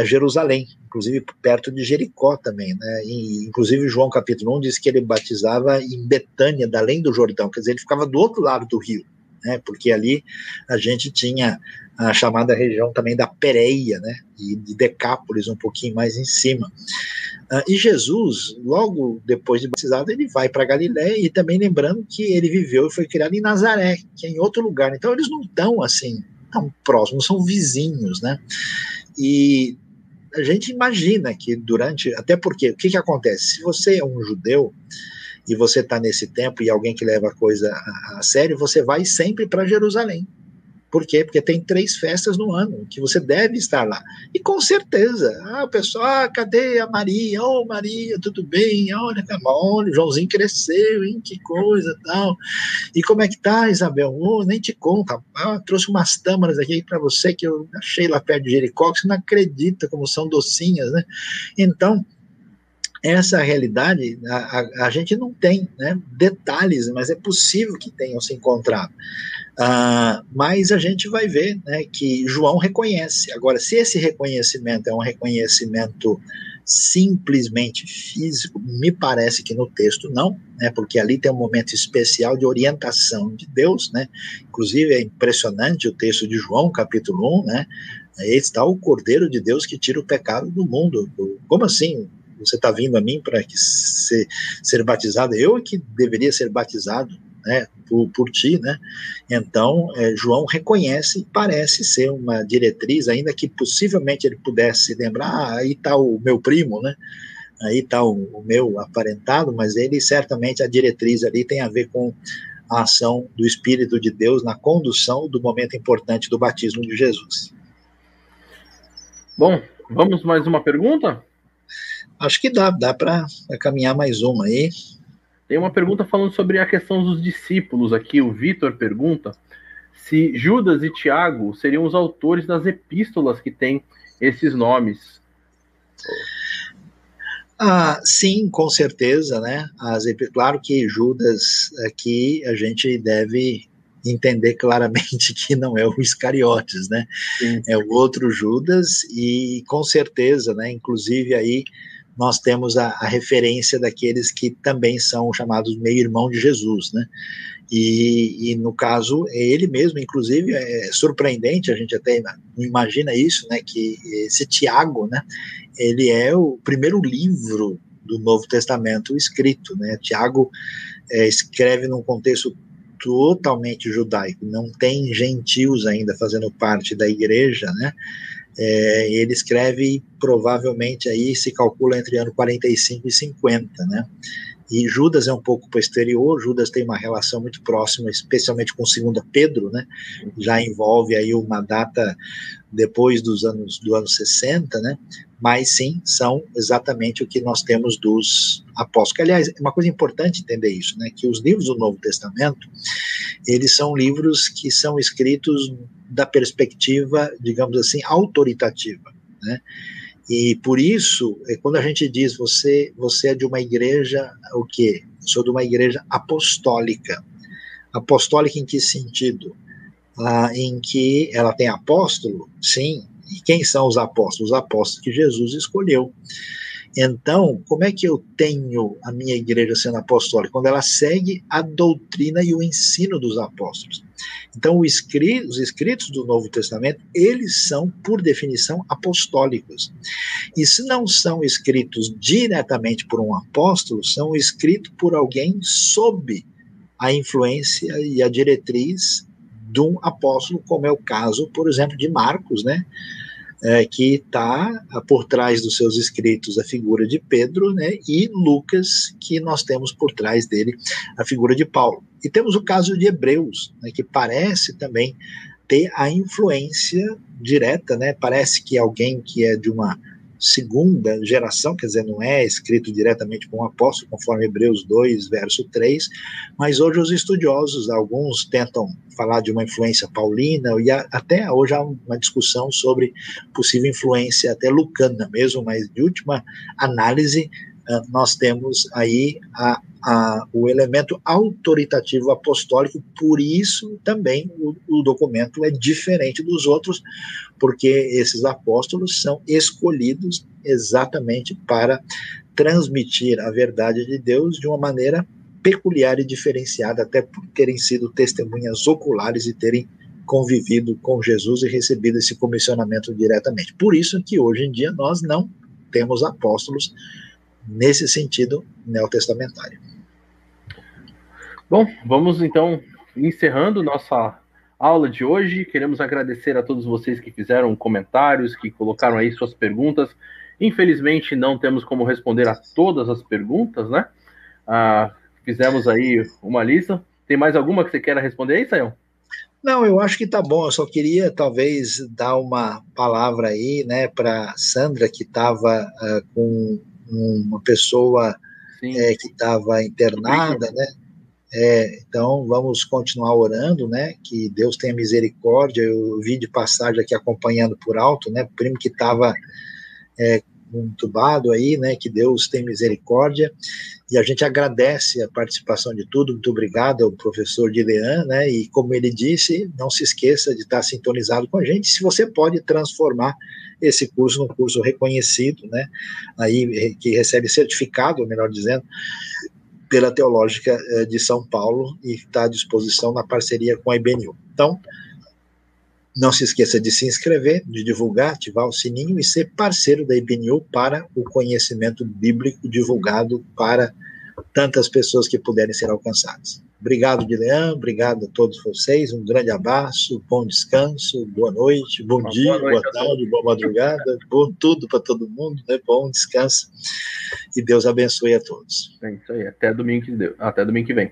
A: Jerusalém, inclusive perto de Jericó também, né? E, inclusive João capítulo 1 diz que ele batizava em Betânia, da além do Jordão, quer dizer, ele ficava do outro lado do rio, né? Porque ali a gente tinha a chamada região também da Pereia, né? E de Decápolis, um pouquinho mais em cima. Uh, e Jesus, logo depois de batizado, ele vai para Galiléia e também lembrando que ele viveu e foi criado em Nazaré, que é em outro lugar. Então eles não estão assim tão próximos, são vizinhos, né? E a gente imagina que durante. Até porque, o que, que acontece? Se você é um judeu e você está nesse tempo e alguém que leva a coisa a, a sério, você vai sempre para Jerusalém. Por quê? Porque tem três festas no ano que você deve estar lá. E com certeza, ah, o pessoal, ah, cadê a Maria? Ô, oh, Maria, tudo bem? Olha, tá bom, o Joãozinho cresceu, hein? Que coisa tal. E como é que tá, Isabel? Oh, nem te conta. Ah, trouxe umas tâmaras aqui para você que eu achei lá perto de Jericó, que você não acredita como são docinhas, né? Então, essa realidade a, a, a, gente não tem né, detalhes, mas é possível que tenham se encontrado. Uh, mas a gente vai ver né, que João reconhece. Agora, se esse reconhecimento é um reconhecimento simplesmente físico, me parece que no texto não, né, porque ali tem um momento especial de orientação de Deus, né, inclusive é impressionante o texto de João, capítulo 1, né, está o Cordeiro de Deus que tira o pecado do mundo, como assim? Você está vindo a mim para ser, ser batizado? Eu é que deveria ser batizado, né, por, por ti, né? Então, é, João reconhece, parece ser uma diretriz, ainda que possivelmente ele pudesse lembrar, ah, aí está o meu primo, né? Aí está o, o, meu aparentado, mas ele certamente a diretriz ali tem a ver com a ação do Espírito de Deus na condução do momento importante do batismo de Jesus.
B: Bom, vamos mais uma pergunta?
A: Acho que dá, dá para caminhar mais uma aí.
B: Tem uma pergunta falando sobre a questão dos discípulos aqui. O Vitor pergunta se Judas e Tiago seriam os autores das epístolas que têm esses nomes.
A: Ah, sim, com certeza, né? As, claro que Judas aqui a gente deve entender claramente que não é o Iscariotes, né? Sim. É o outro Judas e com certeza, né? Inclusive aí nós temos a, a, referência daqueles que também são chamados meio-irmão de Jesus, né? E, e, no caso, é ele mesmo, inclusive, é surpreendente, a gente até não imagina isso, né? Que esse Tiago, né? Ele é o primeiro livro do Novo Testamento escrito, né? Tiago é, escreve num contexto totalmente judaico, não tem gentios ainda fazendo parte da igreja, né? É, ele escreve provavelmente aí se calcula entre ano 45 e 50, né? E Judas é um pouco posterior, Judas tem uma relação muito próxima, especialmente com 2 Pedro, né? Já envolve aí uma data depois dos anos do ano 60, né? Mas sim, são exatamente o que nós temos dos apóstolos. Aliás, é uma coisa importante entender isso, né? Que os livros do Novo Testamento, eles são livros que são escritos da perspectiva, digamos assim, autoritativa, né? E por isso, é, quando a gente diz você, você é de uma igreja, o quê? sou de uma igreja apostólica. Apostólica em que sentido? Ah, em que ela tem apóstolo? Sim. E quem são os apóstolos? Os apóstolos que Jesus escolheu. Então, como é que eu tenho a minha igreja sendo apostólica? Quando ela segue a doutrina e o ensino dos apóstolos. Então, os escritos do Novo Testamento, eles são, por definição, apostólicos. E se não são escritos diretamente por um apóstolo, são escritos por alguém sob a influência e a diretriz de um apóstolo, como é o caso, por exemplo, de Marcos, né? É, que está por trás dos seus escritos a figura de Pedro, né, e Lucas, que nós temos por trás dele a figura de Paulo. E temos o caso de Hebreus, né, que parece também ter a influência direta, né, parece que alguém que é de uma segunda geração, quer dizer, não é escrito diretamente por um apóstolo, conforme Hebreus 2, verso 3, mas hoje os estudiosos, alguns tentam falar de uma influência paulina, e até hoje há uma discussão sobre possível influência até lucana mesmo, mas de última análise, nós temos aí a, a, o elemento autoritativo apostólico, por isso também o, o, documento é diferente dos outros, porque esses apóstolos são escolhidos exatamente para transmitir a verdade de Deus de uma maneira peculiar e diferenciada, até por terem sido testemunhas oculares e terem convivido com Jesus e recebido esse comissionamento diretamente. Por isso que hoje em dia nós não temos apóstolos nesse sentido neotestamentário.
B: Bom, vamos então encerrando nossa aula de hoje. Queremos agradecer a todos vocês que fizeram comentários, que colocaram aí suas perguntas. Infelizmente, não temos como responder a todas as perguntas, né? Ah, fizemos aí uma lista. Tem mais alguma que você queira responder aí, Sayão?
A: Não, eu acho que tá bom. Eu só queria talvez dar uma palavra aí, né, para Sandra que estava uh, ah, com uma pessoa é, que estava internada, né? É, então vamos continuar orando, né? Que Deus tenha misericórdia. Eu vi de passagem aqui acompanhando por alto, né? O primo que estava é, entubado aí, né? Que Deus tenha misericórdia. E a gente agradece a participação de tudo. Muito obrigado ao professor Dilean, né? E como ele disse, não se esqueça de estar sintonizado com a gente. Se você pode transformar esse curso num curso reconhecido, né? Aí que recebe certificado, melhor dizendo, pela Teológica eh, de São Paulo e está à disposição na parceria com a IBNU. Então, não se esqueça de se inscrever, de divulgar, ativar o sininho e ser parceiro da IBNU para o conhecimento bíblico divulgado para tantas pessoas que puderem ser alcançadas. Obrigado, Guilherme, obrigado a todos vocês, um grande abraço, bom descanso, boa noite, bom Uma dia, boa, noite boa tarde, boa madrugada, bom tudo para todo mundo, né? bom descanso e Deus abençoe a todos.
B: É isso aí, até domingo que, até domingo que vem.